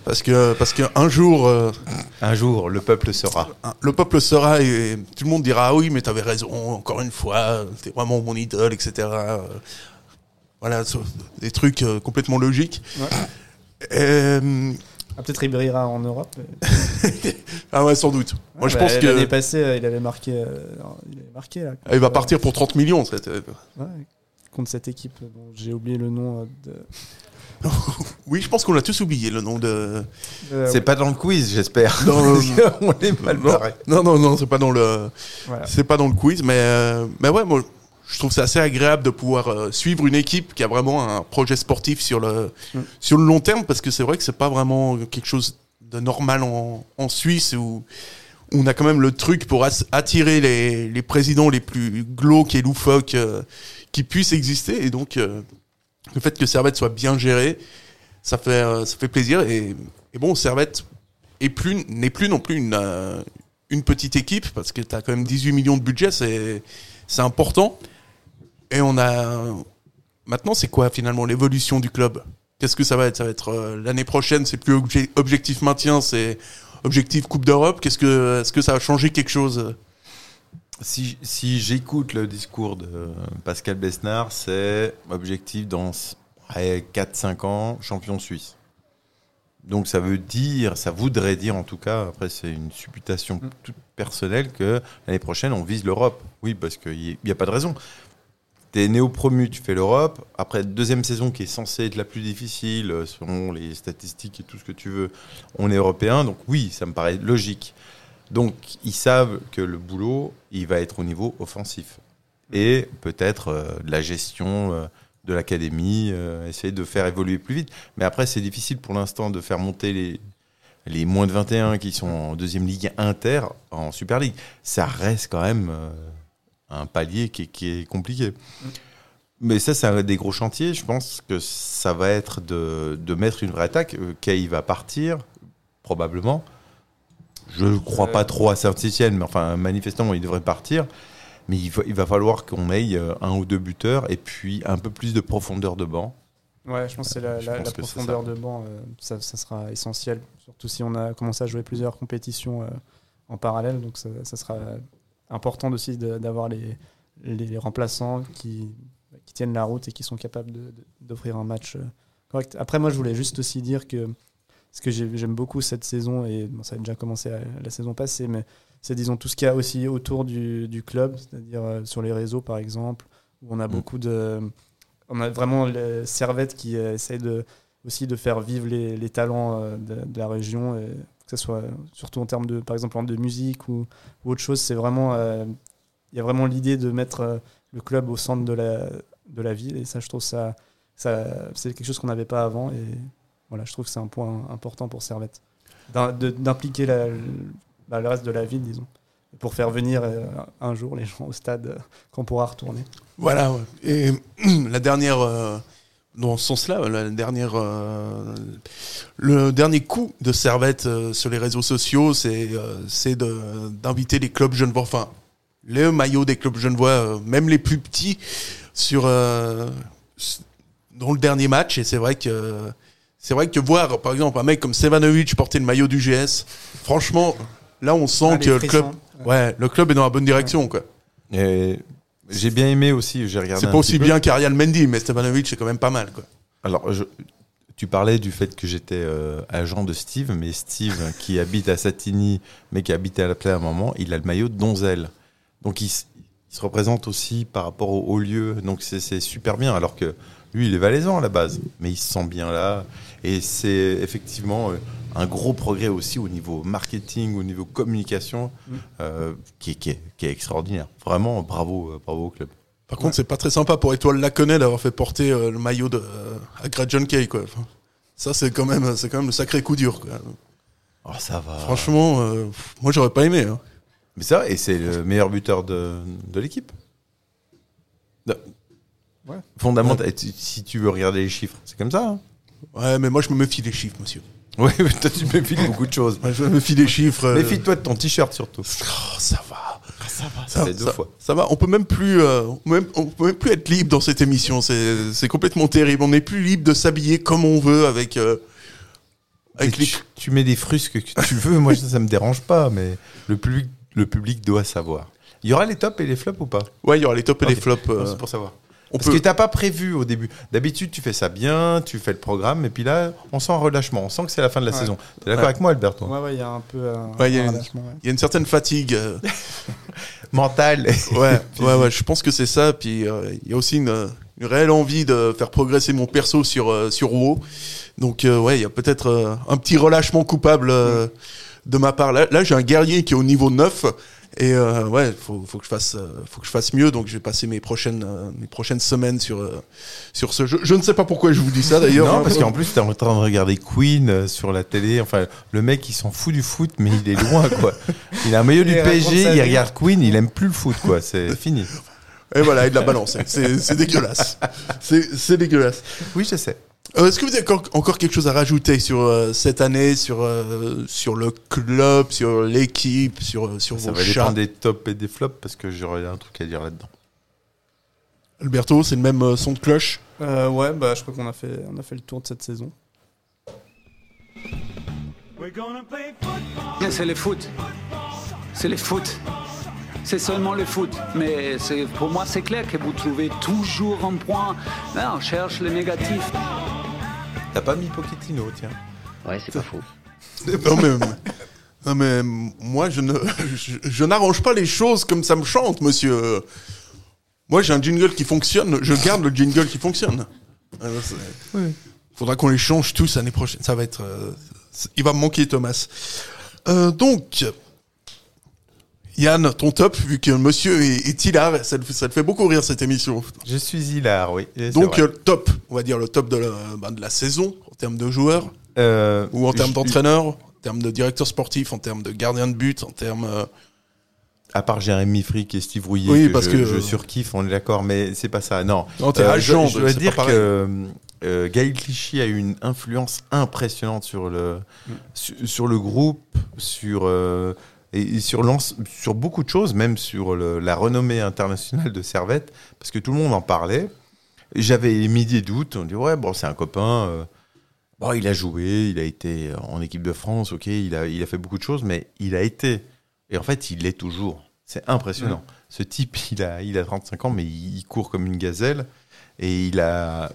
parce que parce qu'un jour euh, Un jour, le peuple sera. le peuple sera et tout le monde dira ah oui mais t'avais raison encore une fois t'es vraiment mon idole etc. Voilà des trucs euh, complètement logiques. Ouais. Euh, Ah, peut-être il brillera en Europe. ah ouais sans doute. Moi je pense bah, que l'année passée, euh, il avait marqué, il avait marqué là. il va partir pour 30 millions. cette- Ouais, contre cette équipe dont j'ai oublié le nom de. Oui je pense qu'on l'a tous oublié le nom de. C'est pas dans le quiz, j'espère. On est mal non barré. non non, non, c'est pas dans le. voilà. C'est pas dans le quiz, mais, euh, mais ouais, moi, je trouve ça assez agréable de pouvoir euh, suivre une équipe qui a vraiment un projet sportif sur le, Mm. sur le long terme, parce que c'est vrai que c'est pas vraiment quelque chose de normal en, en Suisse où, on a quand même le truc pour attirer les, les présidents les plus glauques et loufoques euh, qui puissent exister. Et donc, euh, le fait que Servette soit bien géré, ça fait, ça fait plaisir. Et, et bon, Servette est plus- n'est plus non plus une, une petite équipe, parce que tu as quand même 18 millions de budget, c'est c'est important. Et on a. Maintenant, c'est quoi finalement l'évolution du club? Qu'est-ce que ça va être? Ça va être euh, l'année prochaine, c'est plus obje- objectif maintien, c'est objectif Coupe d'Europe? Qu'est-ce que Est-ce que ça va changer quelque chose? Si, si j'écoute le discours de Pascal Besnard, c'est objectif dans 4-5 ans, champion suisse. Donc ça veut dire, ça voudrait dire en tout cas, après c'est une supputation toute personnelle, que l'année prochaine on vise l'Europe. Oui, parce qu'il n'y a pas de raison. T'es néo-promu, tu fais l'Europe. Après, deuxième saison qui est censée être la plus difficile, euh, selon les statistiques et tout ce que tu veux, on est européen. Donc oui, ça me paraît logique. Donc ils savent que le boulot, il va être au niveau offensif. Et peut-être euh, de la gestion euh, de l'académie, essayer de faire évoluer plus vite. Mais après, c'est difficile pour l'instant de faire monter les, les moins de 21 qui sont en deuxième ligue inter en Super League. Ça reste quand même un palier qui, est- qui est compliqué. Mais ça, c'est un des gros chantiers. Je pense que ça va être de, de mettre une vraie attaque. Euh, Kay va partir, probablement. Je ne crois pas trop à Saint-Etienne, mais enfin, manifestement, il devrait partir. Mais il va, il va falloir qu'on ait euh, un ou deux buteurs et puis un peu plus de profondeur de banc. Ouais, je pense que c'est la, la- profondeur de banc, euh, ça, ça sera essentiel, surtout si on a commencé à jouer plusieurs compétitions euh, en parallèle, donc ça, ça sera important aussi d'avoir les, les remplaçants qui, qui tiennent la route et qui sont capables d'offrir un match euh, correct. Après, moi, je voulais juste aussi dire que ce que j'ai- j'aime beaucoup cette saison, et bon, ça a déjà commencé la saison passée, mais c'est disons tout ce qu'il y a aussi autour du, du club, c'est-à-dire euh, sur les réseaux par exemple, où on a Mm. beaucoup de. On a vraiment les Servette qui euh, essaye de, aussi de faire vivre les, les talents de, de la région, et que ce soit surtout en termes de, par exemple, de musique ou, autre chose. C'est vraiment. euh, Il y a vraiment l'idée de mettre euh, le club au centre de la, de la ville, et ça, je trouve ça. ça c'est quelque chose qu'on n'avait pas avant, et voilà, je trouve que c'est un point important pour Servette. D'impliquer bah, le reste de la ville, disons, pour faire venir euh, un jour les gens au stade euh, qu'on pourra retourner. Voilà. Et la dernière, euh, dans ce sens-là, la dernière, euh, le dernier coup de Servette euh, sur les réseaux sociaux, c'est euh, d'inviter les clubs genevois, enfin les maillots des clubs genevois, euh, même les plus petits, sur euh, dans le dernier match. Et c'est vrai que c'est vrai que voir, par exemple, un mec comme Stevanovic porter le maillot du GS, franchement, là on sent Ah, que le club, ouais, le club est dans la bonne direction, quoi. Et j'ai bien aimé aussi, j'ai regardé C'est pas aussi bien qu'Ariel Mendy, mais Stevanovic, c'est quand même pas mal. Quoi. Alors, je- tu parlais du fait que j'étais euh, agent de Steve, mais Steve, qui habite à Satigny, mais qui habitait à la plaie à un moment, il a le maillot de Donzel. Donc, il, se représente aussi par rapport au, au lieu. Donc, c'est c'est super bien. Alors que lui, il est valaisan à la base, mais il se sent bien là. Et c'est effectivement euh, un gros progrès aussi au niveau marketing, au niveau communication, Mm. euh, qui, est- qui est, qui est extraordinaire. Vraiment, bravo, euh, bravo au club. Par contre, c'est pas très sympa pour Étoile Laconnet d'avoir fait porter euh, le maillot de euh, à John Kay. Quoi. Enfin, ça, c'est quand même, c'est quand même le sacré coup dur. Quoi. Oh, ça va. Franchement, euh, pff, moi, j'aurais pas aimé. hein. Mais ça, et c'est le meilleur buteur de, de l'équipe. De- Ouais. Fondamental. Si tu veux regarder les chiffres, c'est comme ça. hein. Ouais, mais moi, je me méfie des chiffres, monsieur. Oui, mais toi, tu méfies de beaucoup de choses. Je me méfie des chiffres. euh, Méfie-toi de ton t-shirt surtout. oh, ça va. Ça va, Ça, fait deux ça- fois. ça va. On peut même plus, euh, on peut même, on peut même plus être libre dans cette émission. C'est, c'est complètement terrible. On n'est plus libre de s'habiller comme on veut avec. euh, avec Mais les... tu, tu mets des frusques que tu veux, moi ça, ça me dérange pas, mais le public, le public doit savoir. Il y aura les tops et les flops ou pas? Ouais, il y aura les tops et Ok. les flops. euh, Non, C'est pour savoir. On Parce peut- que t'as pas prévu au début. D'habitude, tu fais ça bien, tu fais le programme, et puis là, on sent un relâchement. On sent que c'est la fin de la Ouais. saison. T'es d'accord Ouais. avec moi, Albert toi Ouais, ouais, il y a un peu un, Ouais, il y a un relâchement. Il y a une certaine fatigue. euh, Mental. Ouais, ouais, ouais, je pense que c'est ça. Puis euh, il y a aussi une, une réelle envie de faire progresser mon perso sur, euh, sur WoW. Donc, euh, ouais, il y a peut-être euh, un petit relâchement coupable euh, de ma part. Là, là j'ai un guerrier qui est au niveau 9. Et euh, ouais, faut, faut que je fasse, euh, faut que je fasse mieux. Donc, je vais passer mes prochaines, euh, mes prochaines semaines sur, euh, sur ce jeu. Je ne sais pas pourquoi je vous dis ça d'ailleurs. Non, hein. parce qu'en plus, t'es en train de regarder Queen euh, sur la télé. Enfin, le mec, il s'en fout du foot, mais il est loin, quoi. Il a un maillot du PSG, il regarde Queen, il aime plus le foot, quoi. C'est fini. Et voilà, et de la balance. C'est, c'est dégueulasse. C'est, c'est dégueulasse. Oui, je sais. Euh, Est-ce que vous avez encore, encore quelque chose à rajouter sur euh, cette année, sur, euh, sur le club, sur l'équipe, sur, sur Ça vos va chats? dépendre des tops et des flops parce que j'aurais un truc à dire là-dedans. Alberto, c'est le même euh, son de cloche? Euh, ouais, bah, je crois qu'on a fait, on a fait le tour de cette saison. C'est le foot. C'est le foot. C'est seulement le foot. Mais c'est- pour moi, c'est clair que vous trouvez toujours un point. Là, on cherche le négatif. T'as pas mis Pochettino, tiens. Ouais, c'est pas faux. non, mais, non, mais moi, je ne, je, je n'arrange pas les choses comme ça me chante, monsieur. Moi, j'ai un jingle qui fonctionne, je garde le jingle qui fonctionne. C'est- Faudra qu'on les change tous l'année prochaine. Ça va être. euh, il va me manquer, Thomas. Euh, donc, Yann, ton top, vu que monsieur est, est hilar, ça te, ça te fait beaucoup rire cette émission. Je suis hilar, oui. Donc, euh, top, on va dire le top de la, ben, de la saison, en termes de joueurs, Euh, ou en termes d'entraîneur, en termes de directeur sportif, en termes de gardien de but, en termes. euh, À part Jérémy Frick et Steve Rouillet, Oui, que parce je, que- je surkiffe, on est d'accord, mais c'est pas ça. Non. Non, t'es Euh, agent, je, c'est dire que euh, Gaël Clichy a eu une influence impressionnante sur le, Mm. sur, sur le groupe, sur, euh, et, sur, beaucoup de choses, même sur le- la renommée internationale de Servette, parce que tout le monde en parlait. J'avais émis des doutes. On dit, ouais, bon, c'est un copain. euh, bon, il a joué, il a été en équipe de France, ok, il a, il a fait beaucoup de choses, mais il a été. Et en fait, il l'est toujours. C'est impressionnant. Ce type, il a, il a 35 ans, mais il, il court comme une gazelle. Et il a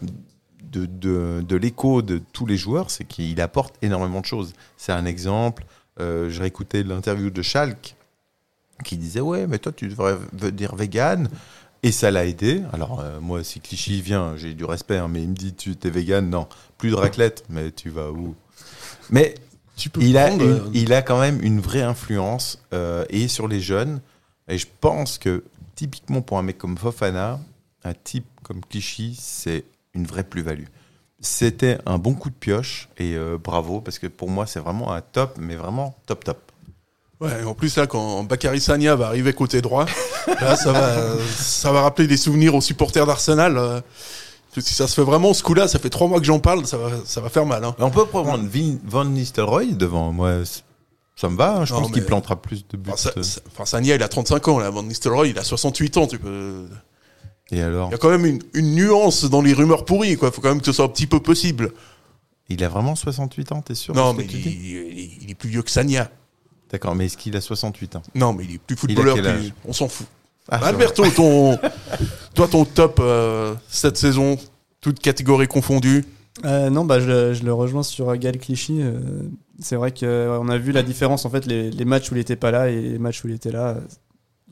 de, de, de l'écho de tous les joueurs, c'est qu'il apporte énormément de choses. C'est un exemple. Euh, je réécoutais l'interview de Schalke qui disait Ouais, mais toi, tu devrais devenir vegan. Et ça l'a aidé. Alors, euh, moi, si Clichy vient, j'ai du respect, hein, mais il me dit Tu es vegan Non, plus de raclette, mais tu vas où? Mais tu peux il a, prendre, une- euh, il a quand même une vraie influence euh, et sur les jeunes. Et je pense que typiquement pour un mec comme Fofana, un type comme Clichy, c'est une vraie plus-value. C'était un bon coup de pioche et euh, bravo parce que pour moi c'est vraiment un top, mais vraiment top top. Ouais, en plus là, quand Bakary Sagna va arriver côté droit, là, ça va, ça va rappeler des souvenirs aux supporters d'Arsenal. euh. Si ça se fait vraiment ce coup-là, ça fait trois mois que j'en parle, ça va, ça va faire mal. Hein. On peut prendre Vin- Van Nistelrooy devant moi. Ça me va, hein, je Non, pense qu'il plantera plus de buts. Enfin, euh. ça- enfin, Sagna, il a 35 ans, là. Van Nistelrooy, il a 68 ans. Tu peux... Et alors Il y a quand même une, une nuance dans les rumeurs pourries, quoi. Faut quand même que ce soit un petit peu possible. Il a vraiment 68 ans, t'es sûr non, mais que tu il, dis il- il est plus vieux que Sagna. D'accord, mais est-ce qu'il a 68 ans? Non, mais il est plus Il a footballeur. quel plus- âge? On s'en fout. Ah, Alberto, ton, toi, ton top euh, cette saison, toutes catégories confondues. Euh, non, bah, je, le- je le rejoins sur Gal Clichy. euh, c'est vrai qu'on a vu la différence, en fait, les, les matchs où il était pas là et les matchs où il était là.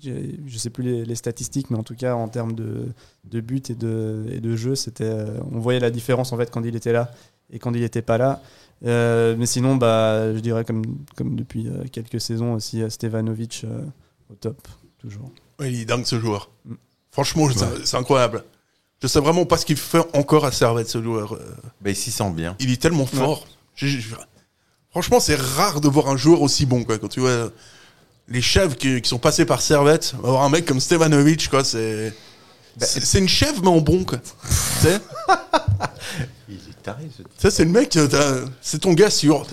Je sais plus les, les statistiques, mais en tout cas, en termes de, de buts et de, et de jeu, c'était, euh, on voyait la différence, en fait, quand il était là et quand il était pas là. Euh, mais sinon, bah, je dirais, comme, comme depuis euh, quelques saisons aussi, Stevanovic euh, au top, toujours. Ouais, il est dingue ce joueur. Mm. Franchement, c'est- c'est incroyable. Je sais vraiment pas ce qu'il fait encore à Servette, ce joueur. Bah, il s'y sent bien. Il est tellement fort. Franchement, c'est rare de voir un joueur aussi bon, quoi. Quand tu vois les chefs qui, qui sont passés par Servette, avoir un mec comme Stevanovic, quoi, c'est. Bah, c'est c'est une chèvre, mais en bon, quoi. tu sais Il est taré, ce. Ça, c'est le mec, euh, c'est ton gars sûr.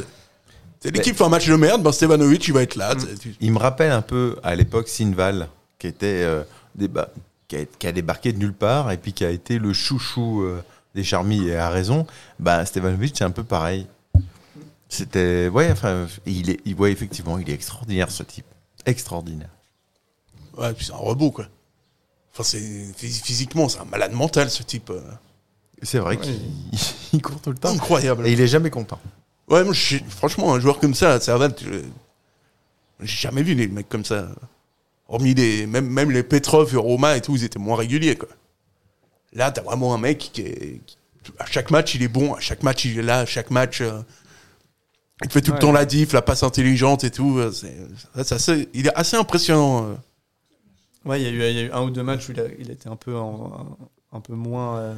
T'es- L'équipe fait un match de merde, ben Stevanovic, il va être là. tu- Il me rappelle un peu à l'époque Sinval, qui était euh, déba- qui, a, qui a débarqué de nulle part et puis qui a été le chouchou euh, des Charmy et a raison. Bah, Stevanovic, c'est un peu pareil. C'était. Ouais, enfin, il est, il, ouais, effectivement, il est extraordinaire ce type. Extraordinaire. Ouais, puis c'est un robot, quoi. Enfin, c'est phys- physiquement, c'est un malade mental, ce type. euh. C'est vrai qu'il il court tout le temps. Incroyable. Et il est jamais content. Ouais, moi, je- franchement, un joueur comme ça, je- j'ai jamais vu des mecs comme ça. Hormis les, même, même les Petrov et Roma et tout, ils étaient moins réguliers, quoi. Là, t'as vraiment un mec qui est, qui- à chaque match, il est bon, à chaque match, il est là, à chaque match, euh, il fait tout Ouais. le temps la diff, la passe intelligente et tout. euh, c'est- assez- il est assez impressionnant. euh. Ouais, il y, a eu- il y a eu un ou deux matchs où il a, il était un peu, en- un, peu moins euh,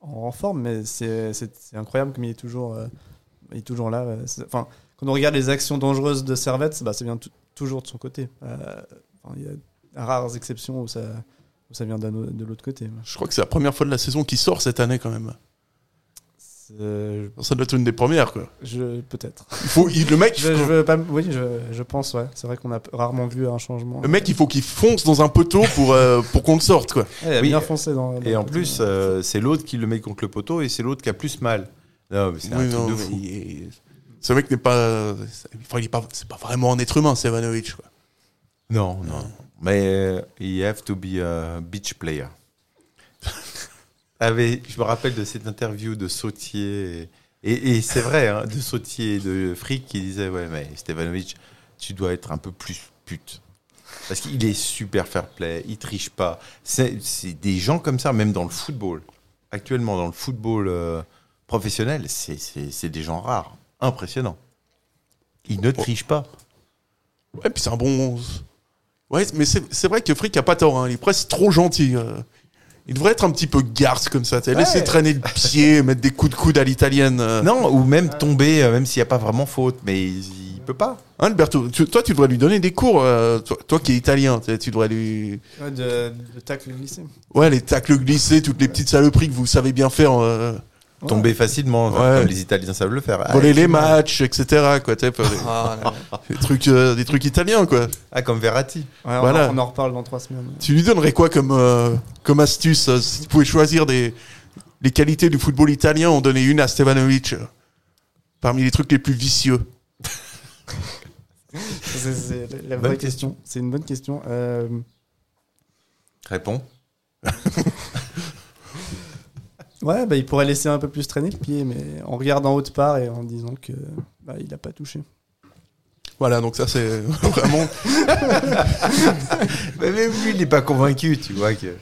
en, en forme, mais c'est incroyable comme il est toujours, euh, il est toujours là. Enfin, quand on regarde les actions dangereuses de Servette, bah, ça vient tou- toujours de son côté. Euh, il y a rares exceptions où ça, où ça vient de l'autre côté. Je crois que c'est la première fois de la saison qui sort cette année, quand même. Euh, Ça doit être une des premières, quoi. je peut-être. Il faut, il- le mec, Je, je veux pas. Oui, je, je pense. Ouais. C'est vrai qu'on a rarement vu un changement. le mec, il faut qu'il fonce dans un poteau pour, euh, pour qu'on le sorte, quoi. Ouais, il a Oui, bien foncé dans. Et dans- en plus, euh, c'est l'autre qui le met contre le poteau et c'est l'autre qui a plus mal. Non, mais c'est un Oui, truc non, de mais fou. il est- Ce mec n'est pas, enfin, il est pas, c'est pas vraiment un être humain, Stevanovic, quoi. Non, non. Mais euh, you have to be a beach player. Avait, je me rappelle de cette interview de Sautier. Et, et- et c'est vrai, hein, de Sautier et de Frick qui disait Ouais, mais Stevanovic, tu dois être un peu plus pute. Parce qu'il est super fair play, il triche pas. C'est des gens comme ça, même dans le football. Actuellement, dans le football euh, professionnel, c'est- des gens rares. Impressionnant. Il ne triche pas. Ouais, puis c'est un bon. Ouais, mais c'est c'est vrai que Frick a pas tort, hein. il est presque trop gentil. euh. Il devrait être un petit peu garce comme ça, t'sais, laisser traîner le pied, mettre des coups de coude à l'italienne. euh. Non, ou même tomber, euh, même s'il n'y a pas vraiment faute, mais il, il peut pas. Hein, Alberto, tu- toi, tu devrais lui donner des cours, euh, toi, toi qui es italien, tu devrais lui. Ouais, de, de tacle glissé. Ouais, les tacles glissés, toutes les petites saloperies que vous savez bien faire, euh, Tomber facilement, Ouais. comme les Italiens savent le faire. voler Ah, les tu- matchs, etc. Quoi, Ah, des trucs, euh, des trucs italiens, quoi. Ah, comme Verratti. Ouais, on, Voilà. en, on en reparle dans trois semaines. Tu lui donnerais quoi comme, euh, comme astuce euh, Si tu pouvais choisir des, les qualités du football italien, en donner une à Stevanovic, euh, parmi les trucs les plus vicieux. C'est la- Bonne vraie question. C'est une bonne question. Euh, Réponds. Ouais, bah, il pourrait laisser un peu plus traîner le pied, mais en regardant haute part et en disant que bah, il a pas touché. Voilà, donc ça c'est vraiment. Mais même lui, il n'est pas convaincu, tu vois. que.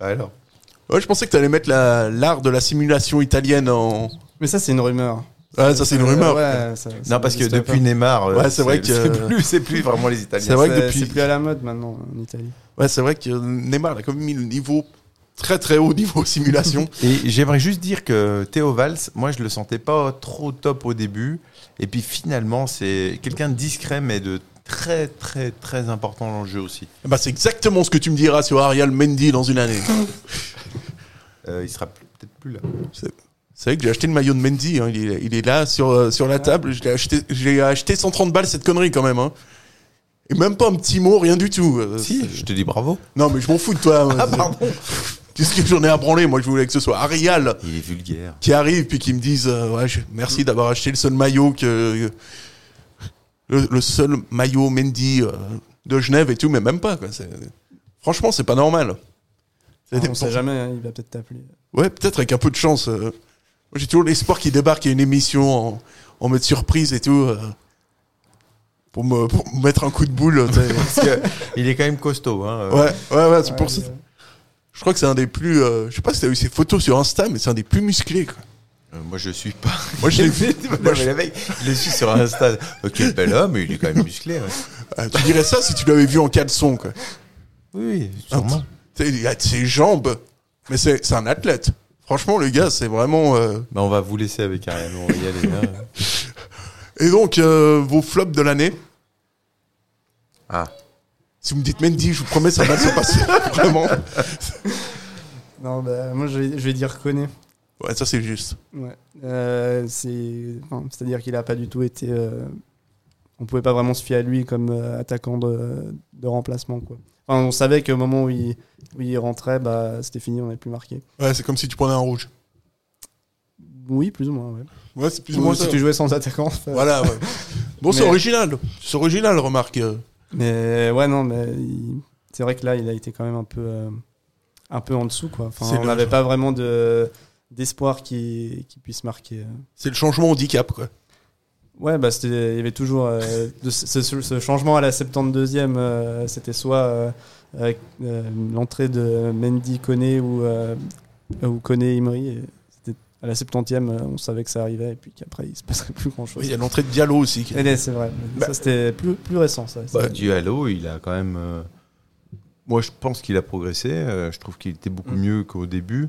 Alors. Ouais, je pensais que tu allais mettre la- l'art de la simulation italienne en. Mais ça, c'est une rumeur. Ouais, ça c'est une Euh, rumeur. ouais, ça- ça Non, parce que depuis pas. Neymar, euh, Ouais, c'est vrai que- c'est plus, c'est plus vraiment les Italiens. C'est vrai que depuis- C'est plus à la mode maintenant en Italie. Ouais, c'est vrai que Neymar il a quand même mis le niveau très très haut niveau simulation. Et j'aimerais juste dire que Théo Valls, moi je le sentais pas trop top au début. Et puis finalement, c'est quelqu'un de discret, mais de très très très important dans le jeu aussi. bah, c'est exactement ce que tu me diras sur Ariel Mendy dans une année. Euh, il sera peut-être plus là. C'est vrai que j'ai acheté le maillot de Mendy, hein, il, est, il est là sur, euh, sur la table. Je l'ai acheté, j'ai acheté 130 balles cette connerie quand même. hein. Et même pas un petit mot, rien du tout. euh, Si, je te dis bravo. Non, mais je m'en fous de toi. Ah, pardon. Qu'est-ce que j'en ai à branler Moi, je voulais que ce soit Arial Il est vulgaire. qui arrive puis qui me dise euh, ouais, je- merci d'avoir acheté le seul maillot que le, le seul maillot Mendy euh, de Genève et tout, mais même pas. Quoi. C'est- Franchement, c'est pas normal. Des- on sait jamais, hein, il va peut-être t'appeler. Ouais, peut-être avec un peu de chance. euh. Moi, j'ai toujours l'espoir qu'il débarque à une émission en, en mode surprise et tout. euh, pour, me, pour me mettre un coup de boule. tu sais. Parce que il est quand même costaud. Hein. ouais, ouais, ouais, c'est pour ça. Je crois que c'est un des plus. euh, je sais pas si t'as vu ses photos sur Insta, mais c'est un des plus musclés. Quoi. Euh, moi je suis pas. Moi, je l'ai vu. Mais le mec, je le suis sur Insta. Ok, quel bel homme, mais il est quand même musclé. ouais. Euh, tu dirais ça si tu l'avais vu en caleçon. Quoi. Oui, oui, sûrement. Sais, Il a ses jambes, mais c'est un athlète. Franchement, le gars, c'est vraiment. euh, Bah, on va vous laisser avec Ariel. On va y aller. hein. Et donc, euh, vos flops de l'année? Ah. Si vous me dites Mendy, je vous promets, ça va se passer. Vraiment. Non, bah, moi je vais, je vais dire Koné. Ouais, ça c'est juste. Ouais. Euh, c'est, enfin, c'est-à-dire qu'il a pas du tout été. euh, on pouvait pas vraiment se fier à lui comme euh, attaquant de, de remplacement, quoi. Enfin, on savait qu'au moment où il, où il rentrait, bah, c'était fini, on n'avait plus marqué. Ouais, c'est comme si tu prenais un rouge. Oui, plus ou moins. Ouais. Ouais, c'est plus ou Ou moins si ça. tu jouais sans attaquant. Voilà, ouais. Bon, c'est Mais- original. C'est original, remarque. euh. Mais ouais, non, mais il- c'est vrai que là, il a été quand même un peu, euh, un peu en dessous, quoi. Enfin, on n'avait pas vraiment de d'espoir qu'il qu'il puisse marquer. euh. C'est le changement handicap, quoi. Ouais, bah c'était, il y avait toujours euh, de ce, changement à la 72e, euh, c'était soit l'entrée de Mendy Koné ou, ou Koné Imri. et à la 70e, euh, on savait que ça arrivait et puis qu'après il se passerait plus grand chose. Il y a l'entrée de Diallo aussi. qui- c'est vrai, Bah- ça c'était plus, plus récent. Ça, Bah, Diallo, il a quand même. euh, Moi, je pense qu'il a progressé. euh, Je trouve qu'il était beaucoup Mm. mieux qu'au début.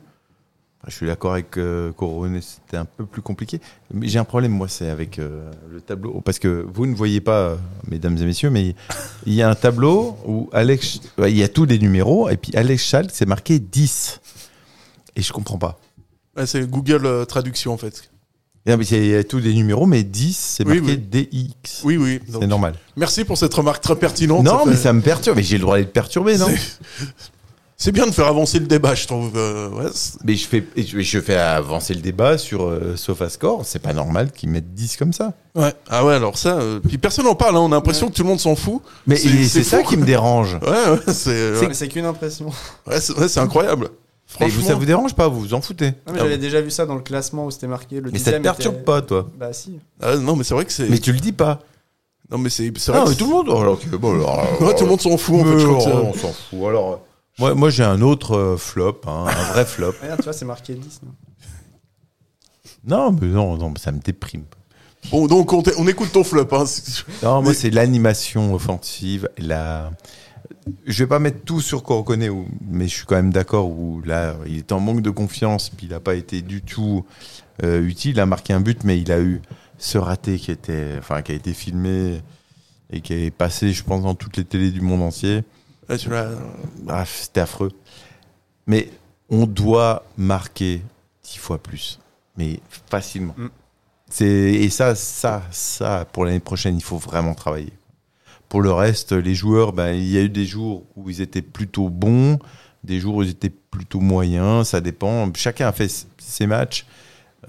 Je suis d'accord avec euh, Coronet, c'était un peu plus compliqué. Mais j'ai un problème, moi, c'est avec euh, le tableau. Parce que vous ne voyez pas, mesdames et messieurs, mais il y a un tableau où Alex. Il y a tous les numéros, et puis Alex Schall, c'est marqué 10. Et je comprends pas. Ouais, c'est Google euh, Traduction, en fait. Non, mais il y a tous des numéros, mais 10, c'est Oui, marqué oui. DX. Oui, oui. C'est normal. Merci pour cette remarque très pertinente. non, fait- mais ça me perturbe. Mais j'ai le droit d'être perturbé, non C'est- bien de faire avancer le débat, je trouve. euh, ouais, Mais je fais, je je fais avancer le débat sur euh, SofaScore. C'est pas normal qu'ils mettent 10 comme ça. ouais. Ah ouais, alors ça. euh, Puis personne n'en parle, hein, on a l'impression que tout le monde s'en fout. Mais C'est- ça qui me dérange. Ouais, ouais, c'est ouais, Mais c'est qu'une impression. ouais, c'est ouais, c'est incroyable. Et vous, Franchement. ça vous dérange pas Vous vous en foutez Non, mais J'avais déjà vu ça dans le classement où c'était marqué le Mais ça te perturbe était- pas, toi Bah si. Ah, non, mais c'est vrai que c'est. Mais tu le dis pas. Non, mais c'est c'est vrai. Non, que mais tout le monde. Alors que, bon, alors, Ouais, tout le monde s'en fout en fait. Mais je crois que ça- on s'en fout. Alors, euh, moi, moi j'ai un autre euh, flop, hein, un vrai flop. Regarde, tu vois, c'est marqué 10. non Non, mais non, non, ça me déprime. Bon, donc on, écoute ton flop. Hein. Non, moi, c'est l'animation offensive. La... Je vais pas mettre tout sur qu'on reconnaît, ou- mais je suis quand même d'accord où là, il est en manque de confiance, puis il n'a pas été du tout euh, utile. Il a marqué un but, mais il a eu ce raté qui, était, enfin, qui a été filmé et qui est passé, je pense, dans toutes les télés du monde entier. Ah, C'était affreux. Mais on doit marquer dix fois plus, mais facilement. Mm. C'est et ça, ça, ça pour l'année prochaine, il faut vraiment travailler. Pour le reste, les joueurs, ben, il y a eu des jours où ils étaient plutôt bons, des jours où ils étaient plutôt moyens. Ça dépend. Chacun a fait ses matchs.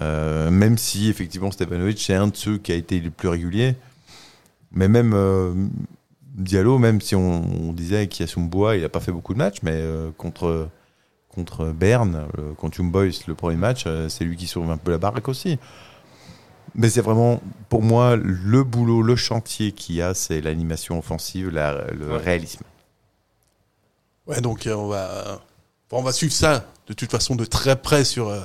Euh, même si effectivement Stevanovic c'est un de ceux qui a été le plus régulier, mais même euh, Diallo, même si on, disait qu'Yasumboa il a pas fait beaucoup de matchs, mais euh, contre contre Berne, euh, contre Young Boys, le premier match, c'est lui qui sauve un peu la baraque aussi. Mais c'est vraiment, pour moi, le boulot, le chantier qu'il y a, c'est l'animation offensive, la- le réalisme. Ouais, donc euh, on va, on va suivre ça de toute façon de très près sur euh,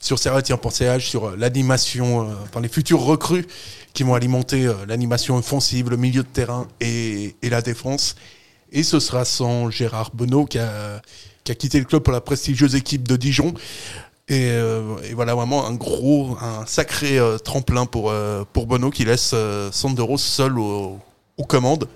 sur CH, sur euh, l'animation, euh, enfin les futurs recrues qui vont alimenter l'animation offensive, le milieu de terrain et, et la défense. Et ce sera sans Gérard Benoît qui a, qui a quitté le club pour la prestigieuse équipe de Dijon. Et, euh, et voilà vraiment un gros, un sacré euh, tremplin pour euh, pour Benoît qui laisse euh, Sandero seul au- aux commandes.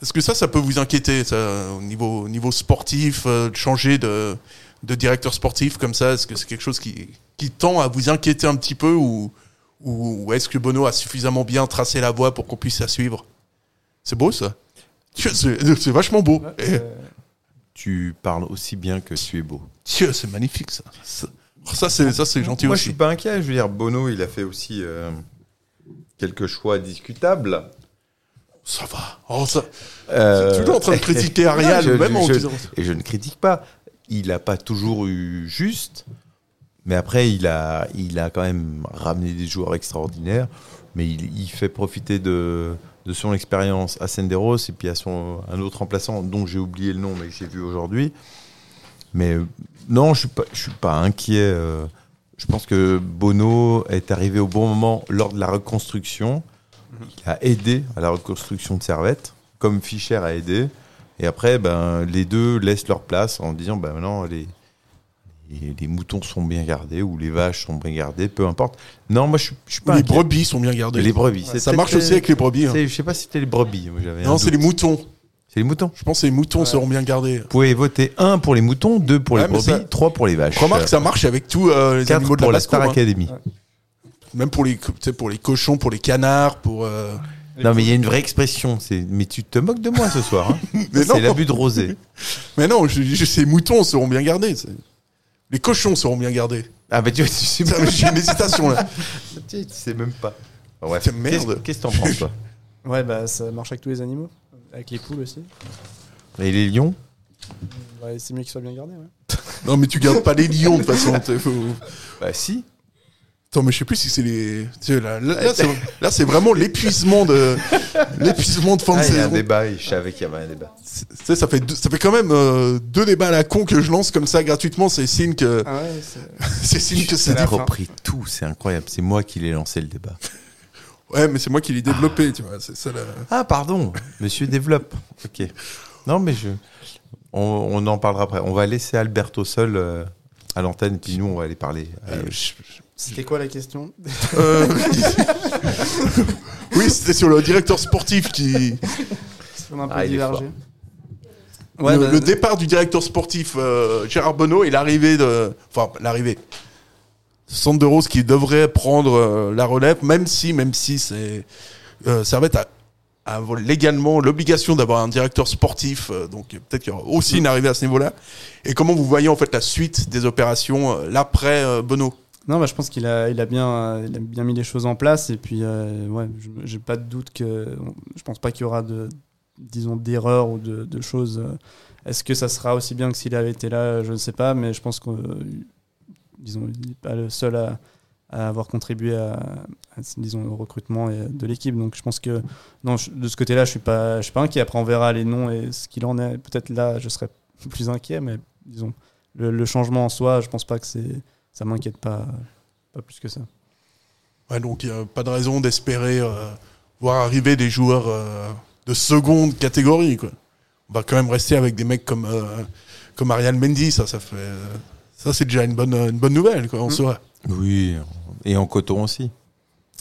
Est-ce que ça, ça peut vous inquiéter, ça, au niveau, au niveau sportif, changer de, de directeur sportif comme ça? Est-ce que c'est quelque chose qui, qui tend à vous inquiéter un petit peu ou, ou, ou est-ce que Bono a suffisamment bien tracé la voie pour qu'on puisse la suivre? C'est beau ça C'est vachement beau. Ouais, Tu parles aussi bien que tu es beau. Dieu, c'est magnifique ça. Ça, c'est ça, c'est gentil Moi, je aussi. suis pas inquiet. Je veux dire, Bono, il a fait aussi euh, quelques choix discutables. Ça va. Oh, ça... Euh, Tu es toujours en train de critiquer Non, je- même en je- disant- Et je ne critique pas. Il n'a pas toujours eu juste, mais après, il a, il a quand même ramené des joueurs extraordinaires. Mais il, il fait profiter de, de son expérience à Senderos et puis à son, un autre remplaçant dont j'ai oublié le nom, mais que j'ai vu aujourd'hui. Mais non, je suis je suis pas inquiet. euh, Je pense que Bono est arrivé au bon moment lors de la reconstruction. Il a aidé à la reconstruction de Servette, comme Fischer a aidé. Et après, ben, les deux laissent leur place en disant ben, maintenant, les, les, les moutons sont bien gardés ou les vaches sont bien gardées, peu importe. Non, moi, je suis, je suis pas Les inquiet. brebis sont bien gardées. Les brebis. c'est Ça marche aussi avec les brebis. hein. Je sais pas si c'était les brebis. moi, Non, c'est les moutons. C'est les moutons. Je pense que les moutons seront bien gardés. Vous pouvez voter 1 pour les moutons, 2 pour Ouais, les brebis, ça- 3 pour les vaches. Remarque, ça marche avec tous euh, les 4 animaux de pour la la basse-cour. Star hein. Academy. Même pour les, tu sais, pour les cochons, pour les canards, pour. euh, Non, mais il y a une vraie expression. C'est mais tu te moques de moi ce soir. hein. C'est l'abus de rosé. Mais non, je, je- ces moutons seront bien gardés. Les cochons seront bien gardés. Ah, bah tu, tu sais Ça, J'ai une hésitation là. Tu sais même pas. Ouais, Putain, merde. Qu'est-ce qu'est-ce que t'en penses, toi? Ouais, bah ça marche avec tous les animaux. Avec les poules aussi. Et les lions Ouais, c'est mieux qu'ils soient bien gardés, ouais. Non, mais tu gardes pas les lions de toute façon. faut- Bah si. Attends, mais je sais plus si c'est les. Là, là, là, c'est- vraiment l'épuisement de l'épuisement de fin de Ah, il y a un saison. débat, et je savais qu'il y avait un débat. Tu sais, ça fait deux- ça fait quand même euh, deux débats à la con que je lance comme ça gratuitement. C'est signe que Ah ouais, c'est. signe que c'est fin. repris tout, c'est incroyable. C'est moi qui l'ai lancé le débat. Ouais, mais c'est moi qui l'ai développé, tu vois. C'est ça la- Ah, pardon, monsieur développe. Ok. Non, mais je. On, on en parlera après. On va laisser Alberto seul euh, à l'antenne, puis nous, on va aller parler. Euh, je- C'était quoi la question? Euh, oui, c'était sur le directeur sportif qui. On a un peu Ah, divergé. le, Ouais, bah, le départ du directeur sportif euh, Gérard Bonneau et l'arrivée de. Enfin, l'arrivée. Sanderos qui devrait prendre euh, la relève, même si, même si c'est euh, Servette a, a légalement l'obligation d'avoir un directeur sportif, euh, donc peut-être qu'il y aura aussi une arrivée à ce niveau-là. Et comment vous voyez en fait la suite des opérations euh, l'après Benoît? Non, bah, je pense qu'il a, il a, bien, il a bien mis les choses en place. Et puis, ouais, j'ai pas de doute que. Je pense pas qu'il y aura de, disons, d'erreurs ou de, de choses. Est-ce que ça sera aussi bien que s'il avait été là? Je ne sais pas, mais je pense qu'on. Disons, il n'est pas le seul à, avoir contribué à, disons, au recrutement de l'équipe. Donc, je pense que. Non, de ce côté-là, je suis suis pas inquiet. Après, on verra les noms et ce qu'il en est. Peut-être là, je serais plus inquiet, mais disons, le, changement en soi, je pense pas que c'est. Ça m'inquiète pas, pas plus que ça. Ouais, donc il n'y a pas de raison d'espérer euh, voir arriver des joueurs euh, de seconde catégorie. Quoi. On va quand même rester avec des mecs comme, euh, comme Ariane Mendy, ça, ça fait. Ça, c'est déjà une bonne, une bonne nouvelle, quoi, en Mm. soi. Oui, et en coton aussi.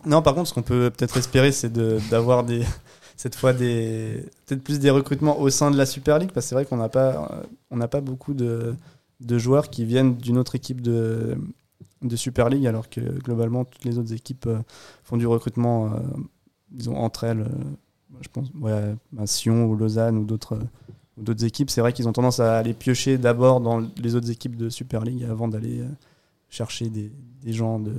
Non, par contre, ce qu'on peut peut-être espérer, c'est de- d'avoir des cette fois des peut-être plus des recrutements au sein de la Super League, parce que c'est vrai qu'on n'a pas on n'a pas beaucoup de, de joueurs qui viennent d'une autre équipe de de Super League, alors que globalement toutes les autres équipes euh, font du recrutement, euh, disons entre elles. euh, je pense, ouais, bah, Sion ou Lausanne ou d'autres ou d'autres équipes. C'est vrai qu'ils ont tendance à aller piocher d'abord dans les autres équipes de Super League avant d'aller euh, chercher des, des gens de,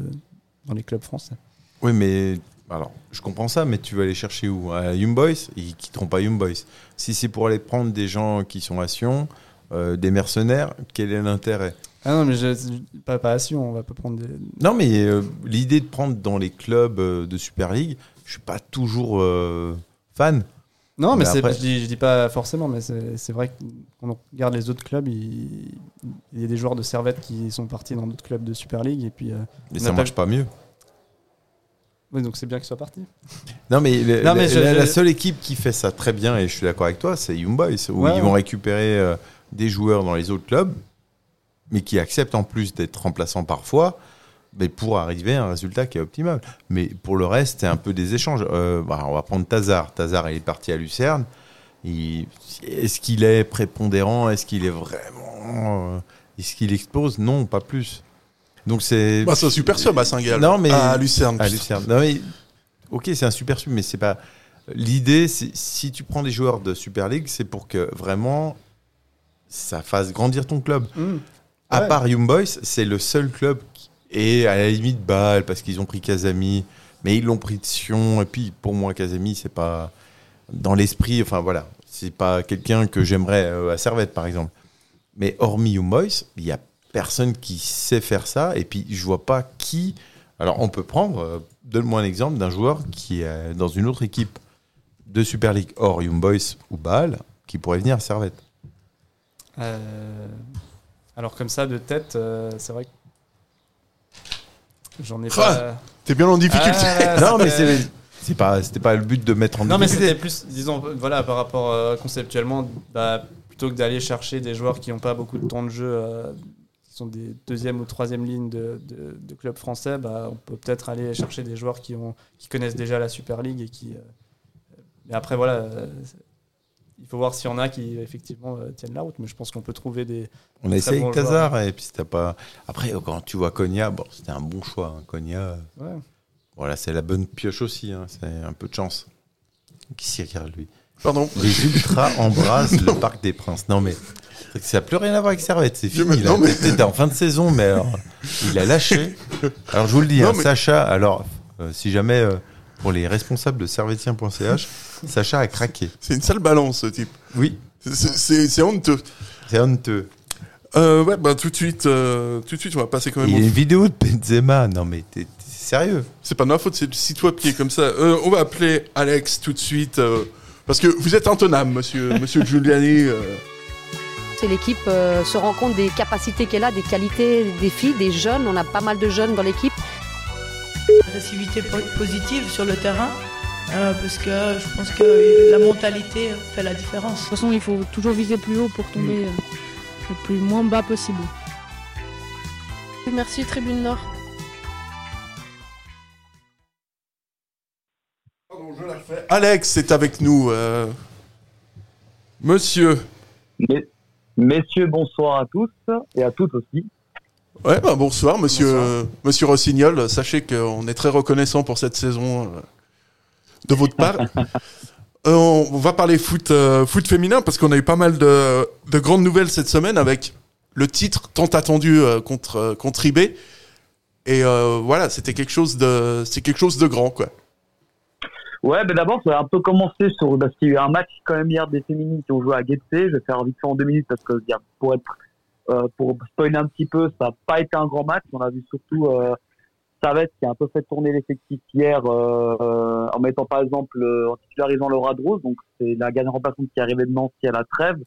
dans les clubs français. Oui, mais alors, je comprends ça, mais tu vas aller chercher où? À Young Boys? Ils quitteront pas Young Boys. Si c'est pour aller prendre des gens qui sont à Sion, euh, des mercenaires, quel est l'intérêt? Ah non, mais je, pas, pas à Sion, on va pas prendre des. Non, mais euh, l'idée de prendre dans les clubs euh, de Super League, je suis pas toujours fan. Non, mais, Mais c'est- après- je, dis, je dis pas forcément, mais c'est vrai que quand on regarde les autres clubs, il, il y a des joueurs de Servette qui sont partis dans d'autres clubs de Super League, et puis. euh, Mais ça marche pas mieux. Oui, donc c'est bien qu'ils soient partis. Non, mais, le- Non, mais la, je- la- je- la seule équipe qui fait ça très bien, et je suis d'accord avec toi, c'est Young Boys, où Ouais, ils vont récupérer euh, des joueurs dans les autres clubs, mais qui acceptent en plus d'être remplaçants parfois, mais pour arriver à un résultat qui est optimal. Mais pour le reste, c'est un peu des échanges. Euh, bah, on va prendre Tazar. Tazar, il est parti à Lucerne. Est-ce qu'il est prépondérant? Est-ce qu'il est vraiment. euh, Est-ce qu'il explose? Non, pas plus. Donc c'est. Bah, c'est un super sub à Saint-Gall. Non, mais- À Lucerne. À Lucerne. Non, mais, ok, c'est un super sub, mais c'est pas. L'idée, si tu prends des joueurs de Super League, c'est pour que vraiment ça fasse grandir ton club. À Ouais. part Young Boys, c'est le seul club est à la limite balle parce qu'ils ont pris Kazami, mais ils l'ont pris de Sion. Et puis pour moi, Kazami, c'est pas dans l'esprit. Enfin voilà, c'est pas quelqu'un que j'aimerais euh, à Servette par exemple. Mais hormis Boys, il y a personne qui sait faire ça. Et puis je vois pas qui. Alors on peut prendre, euh, donne-moi un exemple d'un joueur qui est dans une autre équipe de Super League hors Young ou Bâle qui pourrait venir à Servette. Euh, alors, comme ça, de tête, euh, c'est vrai que. J'en ai Ah, pas. T'es bien en difficulté. Ah, non, mais c'était- c'est c'est pas c'était pas le but de mettre en Non, mais difficulté. c'était plus, disons, voilà, par rapport euh, conceptuellement, bah, plutôt que d'aller chercher des joueurs qui n'ont pas beaucoup de temps de jeu, euh, qui sont des deuxième ou troisième ligne de, de, de clubs français, bah, on peut peut-être aller chercher des joueurs qui, ont, qui connaissent déjà la Super League et qui. euh, mais après, voilà, euh, il faut voir s'il y en a qui effectivement euh, tiennent la route, mais je pense qu'on peut trouver des. On a essayé avec Tazar et puis c'était pas. Après, quand tu vois Konya, bon, c'était un bon choix. hein. Konya, Ouais. voilà, c'est la bonne pioche aussi. hein. C'est un peu de chance. Qui s'y regarde lui? Pardon. Les ultras embrassent le Parc des Princes. Non mais ça n'a plus rien à voir avec Servette, c'est fini. non, mais- C'était en fin de saison, mais alors, il a lâché. Alors je vous le dis, Non, hein, mais- Sacha. Alors euh, si jamais euh, pour les responsables de servetien.ch, Sacha a craqué. C'est une sale balance, ce type. Oui, C'est- honteux. c'est honteux. Euh, ouais, bah tout de suite, euh, tout de suite, on va passer quand Il même. y a au- une vidéo de Benzema. Non mais t'es sérieux? C'est pas de ma faute, c'est le site web qui est comme ça. Euh, on va appeler Alex tout de suite euh, parce que vous êtes intenable, monsieur, monsieur Giuliani. euh. C'est l'équipe euh, se rend compte des capacités qu'elle a, des qualités des filles, des jeunes. On a pas mal de jeunes dans l'équipe. Agressivité po- positive sur le terrain, euh, parce que je pense que la mentalité fait la différence. De toute façon, il faut toujours viser plus haut pour tomber euh, le plus moins bas possible. Merci Tribune Nord. Alex est avec nous. euh. Monsieur, Mais- messieurs, bonsoir à tous et à toutes aussi. Ouais, bah, bonsoir, monsieur, monsieur Rossignol. Sachez qu'on est très reconnaissant pour cette saison euh, de votre part. Euh, on va parler foot, euh, foot féminin parce qu'on a eu pas mal de, de grandes nouvelles cette semaine avec le titre tant attendu euh, contre, euh, contre IB. Et euh, voilà, c'était quelque chose de, c'est quelque chose de grand, quoi. Ouais, ben d'abord, ça va un peu commencer sur parce qu'il y a eu un match quand même hier des féminines qui ont joué à Getse. Je vais faire vite fait en deux minutes parce que a- pour être euh, pour spoiler un petit peu, ça n'a pas été un grand match. On a vu surtout euh, Savette qui a un peu fait tourner l'effectif hier euh, euh, en mettant par exemple euh, en titularisant Laura Drose, donc c'est la gagnante remplaçante qui est arrivée de Nancy à la trêve.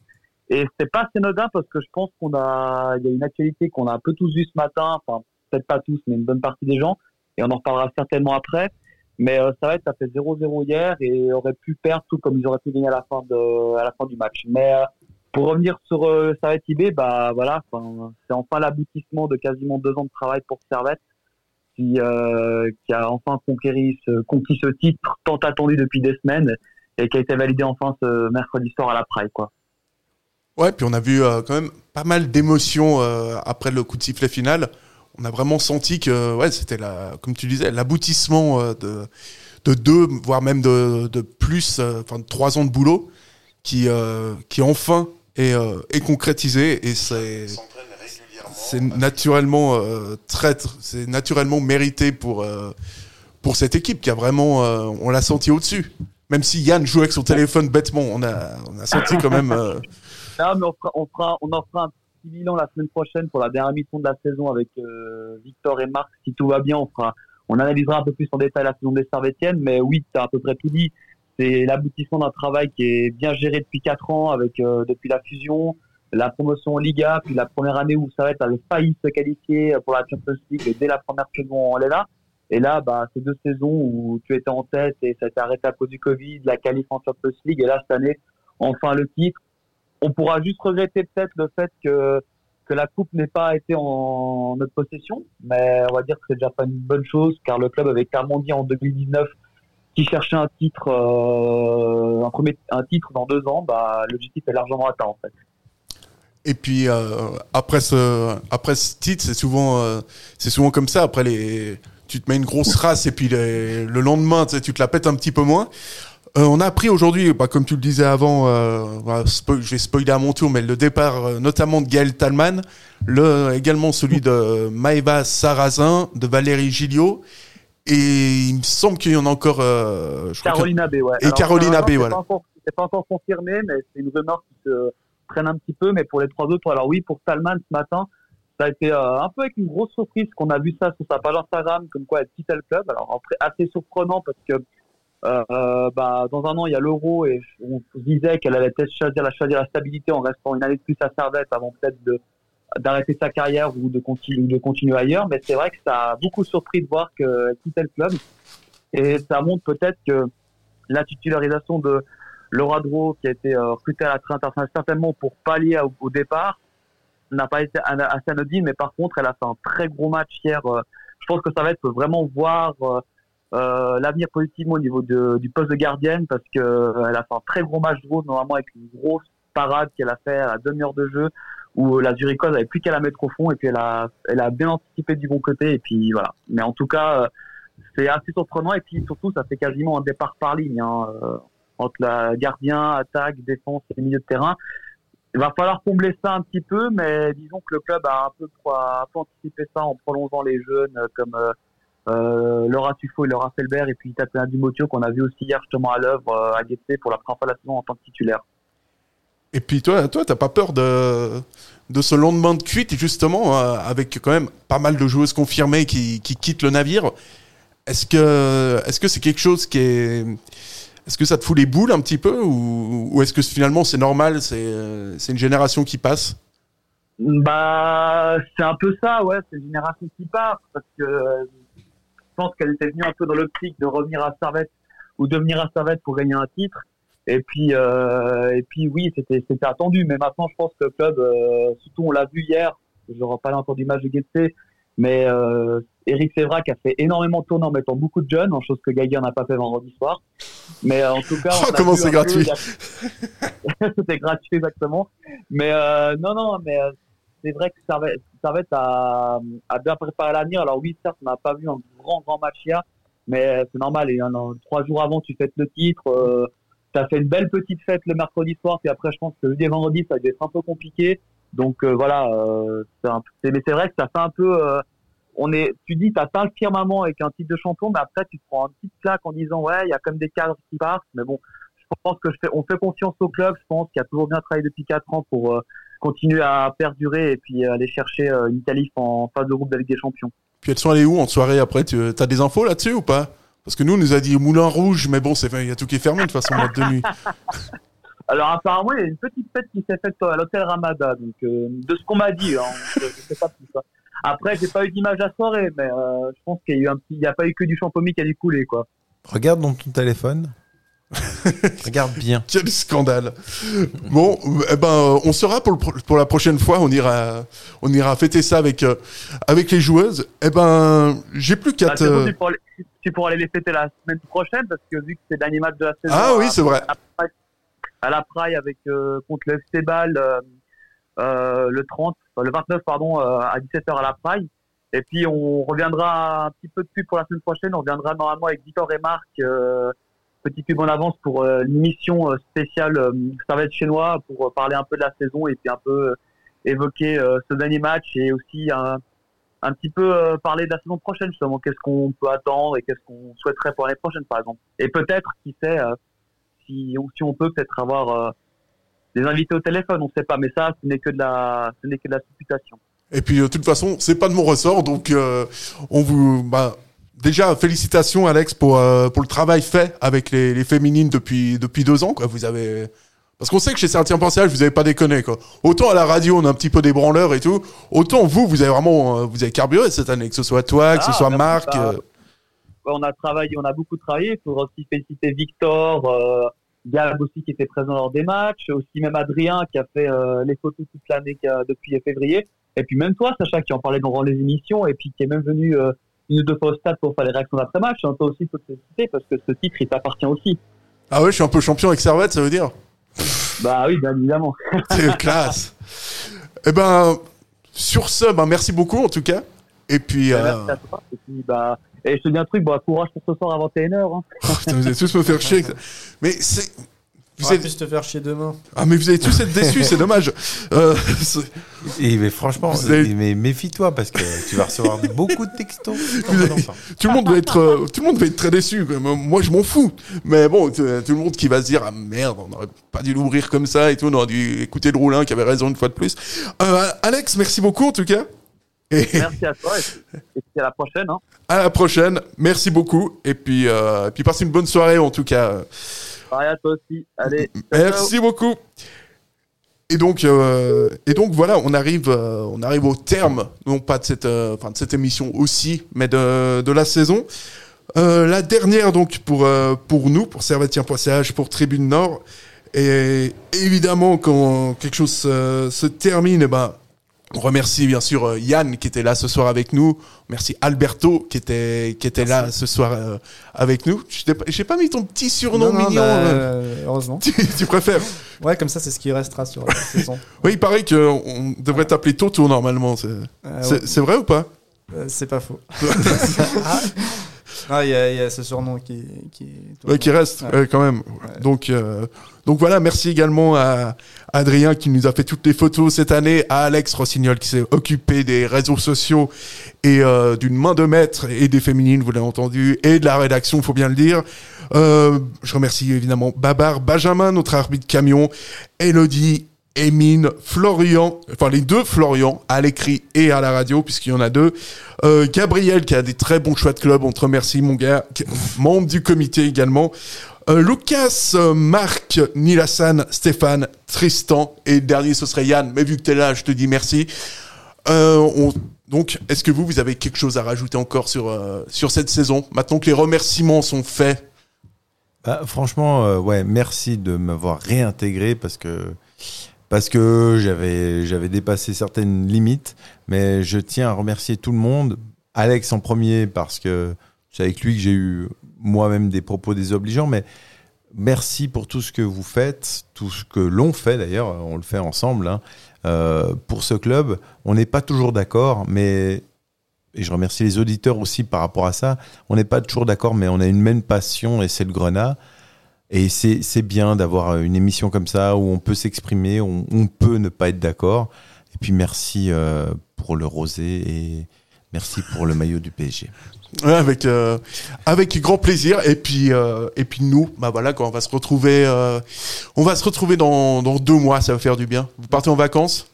Et c'était pas assez anodin parce que je pense qu'on a il y a une actualité qu'on a un peu tous vu ce matin, enfin peut-être pas tous, mais une bonne partie des gens, et on en reparlera certainement après. Mais euh, ça va fait 0-0 hier et aurait pu perdre tout comme ils auraient pu gagner à la fin de, à la fin du match. Mais euh, pour revenir sur euh, Servette IB, bah voilà, c'est enfin l'aboutissement de quasiment deux ans de travail pour Servette, qui, euh, a enfin conquis ce titre tant attendu depuis des semaines et qui a été validé enfin ce mercredi soir à la Praille, quoi. Ouais, puis on a vu euh, quand même pas mal d'émotions après le coup de sifflet final. On a vraiment senti que, ouais, c'était la, comme tu disais, l'aboutissement de, de deux, voire même de, plus, enfin de trois ans de boulot, qui, qui enfin est, euh, est concrétisé et c'est, naturellement euh, c'est naturellement mérité pour euh, pour cette équipe qui a vraiment, euh, on l'a senti au-dessus. Même si Yann joue avec son téléphone bêtement, on a, on a senti quand même. euh, Non, mais on, fera, on, fera, on en fera un petit bilan la semaine prochaine pour la dernière mission de la saison avec Victor et Marc. Si tout va bien, on fera, on analysera un peu plus en détail la saison des Servétiennes. Mais oui, tu as à peu près tout dit. C'est l'aboutissement d'un travail qui est bien géré depuis quatre ans, avec euh, depuis la fusion, la promotion en Liga, puis la première année où Servette avait failli se qualifier pour la Champions League dès la première saison on est là. Et là, bah, ces deux saisons où tu étais en tête et ça été arrêté à cause du Covid, la qualif en Champions League, et là, cette année, enfin le titre. On pourra juste regretter peut-être le fait que, que la coupe n'ait pas été en notre possession, mais on va dire que c'est déjà pas une bonne chose, car le club avait clairement dit en 2019 qu'il cherchait un titre, euh, un premier, un titre dans deux ans, bah, l'objectif est largement atteint, en fait. Et puis euh, après ce après ce titre, c'est souvent euh, c'est souvent comme ça. Après les, tu te mets une grosse race et puis le lendemain, tu, te la pètes un petit peu moins. On a appris aujourd'hui, bah, comme tu le disais avant, spo- je vais spoiler à mon tour, mais le départ notamment de Gaël Talman, le, également celui de Maëva Sarrazin, de Valérie Gilliot, et il me semble qu'il y en a encore. euh, je crois qu'il y Caroline a- Abbé, ouais. Et Alors, Abbé, c'est voilà. pas encore- C'est pas encore confirmé, mais c'est une rumeur qui se traîne un petit peu. Mais pour les trois autres, alors oui, pour Salman ce matin, ça a été euh, un peu avec une grosse surprise qu'on a vu ça sur sa page Instagram, comme quoi elle quittait le club. Alors fait, assez surprenant parce que euh, euh, bah, dans un an il y a l'euro et on disait qu'elle allait peut-être choisir la, choisir la stabilité en restant une année de plus à Servette avant peut-être de d'arrêter sa carrière ou de continuer ailleurs. Mais c'est vrai que ça a beaucoup surpris de voir qu'elle quittait le club et ça montre peut-être que la titularisation de Laura Dro, qui a été euh, recrutée à la train internationale certainement pour pallier au, départ, n'a pas été assez anodine, mais par contre, elle a fait un très gros match hier. euh, je pense que ça va être vraiment voir euh, euh, l'avenir positivement au niveau du poste de gardienne, parce que euh, elle a fait un très gros match de normalement avec une grosse parade qu'elle a fait à la demi-heure de jeu, où la Zurichoise avait plus qu'à la mettre au fond, et puis elle a, elle a bien anticipé du bon côté, et puis voilà. Mais en tout cas, euh, c'est assez surprenant, et puis surtout, ça fait quasiment un départ par ligne. Hein, euh, entre la gardien, attaque, défense et milieu de terrain. Il va falloir combler ça un petit peu, mais disons que le club a un peu, un peu anticipé ça en prolongeant les jeunes euh, comme euh, euh, Laura Tuffo et Laura Felbert et puis Tatiana Dumotio qu'on a vu aussi hier justement à l'œuvre euh, à Guetté pour la première fois de la saison en tant que titulaire. Et puis toi, toi, t'as pas peur de, de ce lendemain de cuite, justement, euh, avec quand même pas mal de joueuses confirmées qui, qui quittent le navire? Est-ce que, est-ce que c'est quelque chose qui est, est-ce que ça te fout les boules un petit peu, ou, est-ce que finalement c'est normal, c'est, une génération qui passe? Bah, c'est un peu ça, ouais, c'est une génération qui part, parce que je pense qu'elle était venue un peu dans l'optique de revenir à Servette ou de venir à Servette pour gagner un titre. Et puis, euh, et puis oui, c'était c'était attendu, mais maintenant je pense que le club, euh, surtout on l'a vu hier, je n'aurai pas encore du match de Guetté, mais euh, Eric Sévrac a fait énormément tourner en mettant beaucoup de jeunes, en chose que Geiger n'a pas fait vendredi soir. Mais euh, en tout cas, Oh, on comment c'est gratuit. a- C'était gratuit exactement. Mais euh, non, non, mais euh, c'est vrai que Servette, Servette a, a bien préparé l'avenir. Alors oui, certes, on n'a pas vu un grand, grand match hier, mais c'est normal. Et, un- trois jours avant, tu fêtes le titre. As fait une belle petite fête le mercredi soir, puis après, je pense que le et vendredi, ça a dû être un peu compliqué. Donc euh, voilà, euh, mais c'est vrai que ça fait un peu... euh, on est, tu dis, tu atteint le firmament avec un titre de champion, mais après, tu te prends un petit claque en disant, ouais, il y a comme des cadres qui partent. Mais bon, je pense que on fait confiance au club. Je pense qu'il a toujours bien travaillé depuis 4 ans pour euh, continuer à perdurer et puis aller chercher une qualif en phase de groupe de Ligue des Champions. Puis elles sont allées où en soirée après? Tu as des infos là-dessus ou pas? Parce que nous, on nous a dit Moulin Rouge, mais bon, c'est il y a tout qui est fermé de toute façon, boîte de nuit. Alors apparemment, il y a une petite fête qui s'est faite à l'hôtel Ramada, donc euh, de ce qu'on m'a dit, hein, je, je sais pas plus. Après, j'ai pas eu d'image à soirée, mais euh, je pense qu'il y a eu un petit, il y a pas eu que du champomis qui a dû couler, quoi. Regarde dans ton téléphone. Regarde bien. Quel scandale. Bon, eh ben, euh, on sera pour, le pro- pour la prochaine fois. On ira, on ira fêter ça avec, euh, avec les joueuses. Eh ben, j'ai plus Bah, quatre. c'est bon, tu, pourras, aller- tu pourras aller les fêter la semaine prochaine, parce que vu que c'est le dernier match de la saison. Ah oui, c'est vrai. À la Praille- avec euh, contre le FC Bâle euh, euh, le 30, enfin, le 29 pardon, euh, à 17h à la Praille. Et puis on reviendra un petit peu de pub pour la semaine prochaine. On reviendra normalement avec Victor et Marc. Petit pub en avance pour euh, l'émission euh, spéciale euh, Servette chinois pour parler un peu de la saison et puis un peu évoquer ce dernier match et aussi un, petit peu parler de la saison prochaine justement. Qu'est-ce qu'on peut attendre et qu'est-ce qu'on souhaiterait pour l'année prochaine par exemple. Et peut-être, qui sait, si, on- peut peut-être avoir des invités au téléphone, on ne sait pas. Mais ça, ce n'est que de la, ce n'est que de la supputation. Et puis, de toute façon, c'est pas de mon ressort, donc on vous. Bah, déjà, félicitations, Alex, pour, euh, pour le travail fait avec les, les féminines depuis, depuis deux ans. Quoi. Vous avez. Parce qu'on sait que chez certains Pensage, vous avez pas déconné. Quoi. Autant à la radio, on a un petit peu des branleurs et tout. Autant vous, vous avez vraiment. euh, vous avez carburé cette année, que ce soit toi, que ce Ah, soit Marc. bah, euh, Ouais, on a travaillé, on a beaucoup travaillé. Il faudra aussi féliciter Victor, euh, Gab aussi qui était présent lors des matchs, aussi même Adrien qui a fait les photos toute l'année depuis février. Et puis même toi, Sacha, qui en parlait durant les émissions et puis qui est même venu une ou deux fois au stade pour faire les réactions d'après-match. Hein, toi aussi, faut te féliciter parce que ce titre, il t'appartient aussi. Ah ouais, je suis un peu champion avec Servette, ça veut dire Bah oui, bien évidemment. C'est classe. Eh ben, sur ce, ben, merci beaucoup en tout cas. Et puis. euh, Merci à toi. Et puis, bah, et je te dis un truc, bah, courage pour ce soir à 21h. Hein. Vous allez tous me faire chier. Mais c'est. Vous êtes... plus te faire chier demain. Ah, mais vous allez tous être déçus, c'est dommage. Euh, Et mais franchement, Vous avez- mais méfie-toi parce que tu vas recevoir beaucoup de textos. avez- tout le monde va être, euh, tout le monde va être très déçu. Moi, je m'en fous. Mais bon, t- tout le monde qui va se dire, ah merde, on n'aurait pas dû l'ouvrir comme ça et tout, on aurait dû écouter le roulin qui avait raison une fois de plus. Euh, Alex, merci beaucoup en tout cas. Et Merci à toi. Et puis, et puis à la prochaine. Hein. à la prochaine. Merci beaucoup. Et puis, euh, et puis passez une bonne soirée en tout cas. Pareil toi aussi. Allez. Merci beaucoup. Et donc, euh, et donc voilà, on arrive, euh, on arrive au terme, non pas de cette, euh, de cette émission aussi, mais de, de la saison. Euh, la dernière donc pour pour nous, pour Servetien.ch, pour Tribune Nord. Et évidemment, quand quelque chose se termine, eh ben, on remercie bien sûr euh, Yann qui était là ce soir avec nous. Merci Alberto qui était qui était là ce soir euh, avec nous. Je t'ai pas- J'ai pas mis ton petit surnom Non, non, mignon. bah, euh. heureusement. tu, tu préfères Ouais, comme ça, c'est ce qui restera sur la saison. Oui, il paraît qu'on devrait t'appeler Toto normalement. C'est Euh, ouais. vrai ou pas? C'est pas faux. Ah, il y, a- il y a ce surnom qui, qui, Ouais, qui reste Ouais. quand même. Donc, euh, donc voilà, merci également à Adrien qui nous a fait toutes les photos cette année, à Alex Rossignol qui s'est occupé des réseaux sociaux et euh, d'une main de maître et des féminines, vous l'avez entendu, et de la rédaction, faut bien le dire. Euh, je remercie évidemment Babar, Benjamin, notre arbitre camion, Elodie, Emine, Florian, enfin les deux Florian, à l'écrit et à la radio, puisqu'il y en a deux. Euh, Gabriel, qui a des très bons choix de club, on te remercie mon gars, membre du comité également. Euh, Lucas, euh, Marc, Nilassan, Stéphane, Tristan, et dernier ce serait Yann, mais vu que tu es là, je te dis merci. Euh, on- donc, est-ce que vous, vous avez quelque chose à rajouter encore sur, sur cette saison, maintenant que les remerciements sont faits Bah, franchement, ouais, merci de m'avoir réintégré parce que parce que j'avais j'avais dépassé certaines limites, mais je tiens à remercier tout le monde. Alex en premier parce que c'est avec lui que j'ai eu moi-même des propos désobligeants, mais merci pour tout ce que vous faites, tout ce que l'on fait d'ailleurs, on le fait ensemble. hein. Euh, pour ce club, on n'est pas toujours d'accord, mais et je remercie les auditeurs aussi par rapport à ça. On n'est pas toujours d'accord, mais on a une même passion et c'est le Grenat. Et c'est bien d'avoir une émission comme ça où on peut s'exprimer, on, on peut ne pas être d'accord. Et puis merci euh, pour le rosé et merci pour le maillot du PSG. Ouais, avec euh, avec grand plaisir et puis euh, et puis nous bah voilà quand on va se retrouver euh, on va se retrouver dans, dans deux mois ça va faire du bien vous partez en vacances?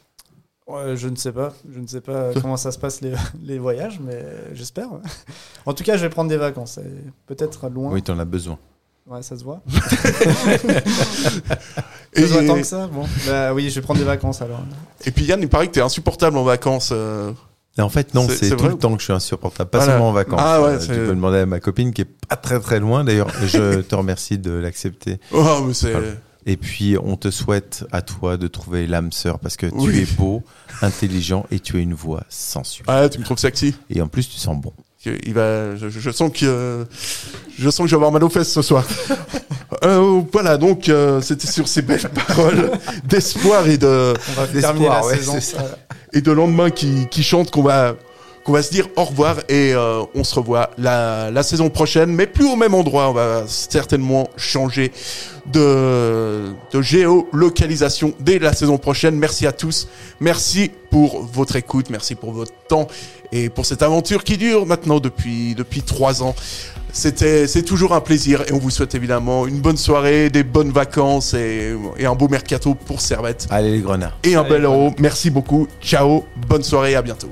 Ouais, je ne sais pas. Je ne sais pas comment ça se passe les, les voyages, mais j'espère. En tout cas, je vais prendre des vacances. Peut-être loin. Oui, tu en as besoin. Ouais, ça se voit. Et- ça se voit tant que ça. Bon, bah oui, je vais prendre des vacances alors. et puis Yann il paraît que t'es insupportable en vacances euh. En fait, non, C'est- tout le temps que je suis insupportable, pas Voilà. seulement en vacances. Ah ouais, Euh, tu peux demander à ma copine qui est pas très très loin. D'ailleurs, je te remercie de l'accepter. Oh, mais c'est- Voilà. Et puis, on te souhaite à toi de trouver l'âme sœur parce que Oui. tu es beau, intelligent et tu as une voix sensuelle. ah tu me trouves sexy Et en plus, tu sens bon. il va je, je sens que euh, je sens que je vais avoir mal aux fesses ce soir Euh, voilà donc euh, c'était sur ces belles paroles d'espoir et de On va terminer la ouais, saison. Et de lendemain qui, qui chante qu'on va qu'on va se dire au revoir et euh, on se revoit la, la saison prochaine mais plus au même endroit. On va certainement changer de, de géolocalisation dès la saison prochaine. Merci à tous. Merci pour votre écoute. Merci pour votre temps et pour cette aventure qui dure maintenant depuis depuis trois ans c'était c'est toujours un plaisir et on vous souhaite évidemment une bonne soirée des bonnes vacances et, et un beau mercato pour Servette Allez, les grenats. et un Allez, bel euro. Merci beaucoup. Ciao. Bonne soirée. À bientôt.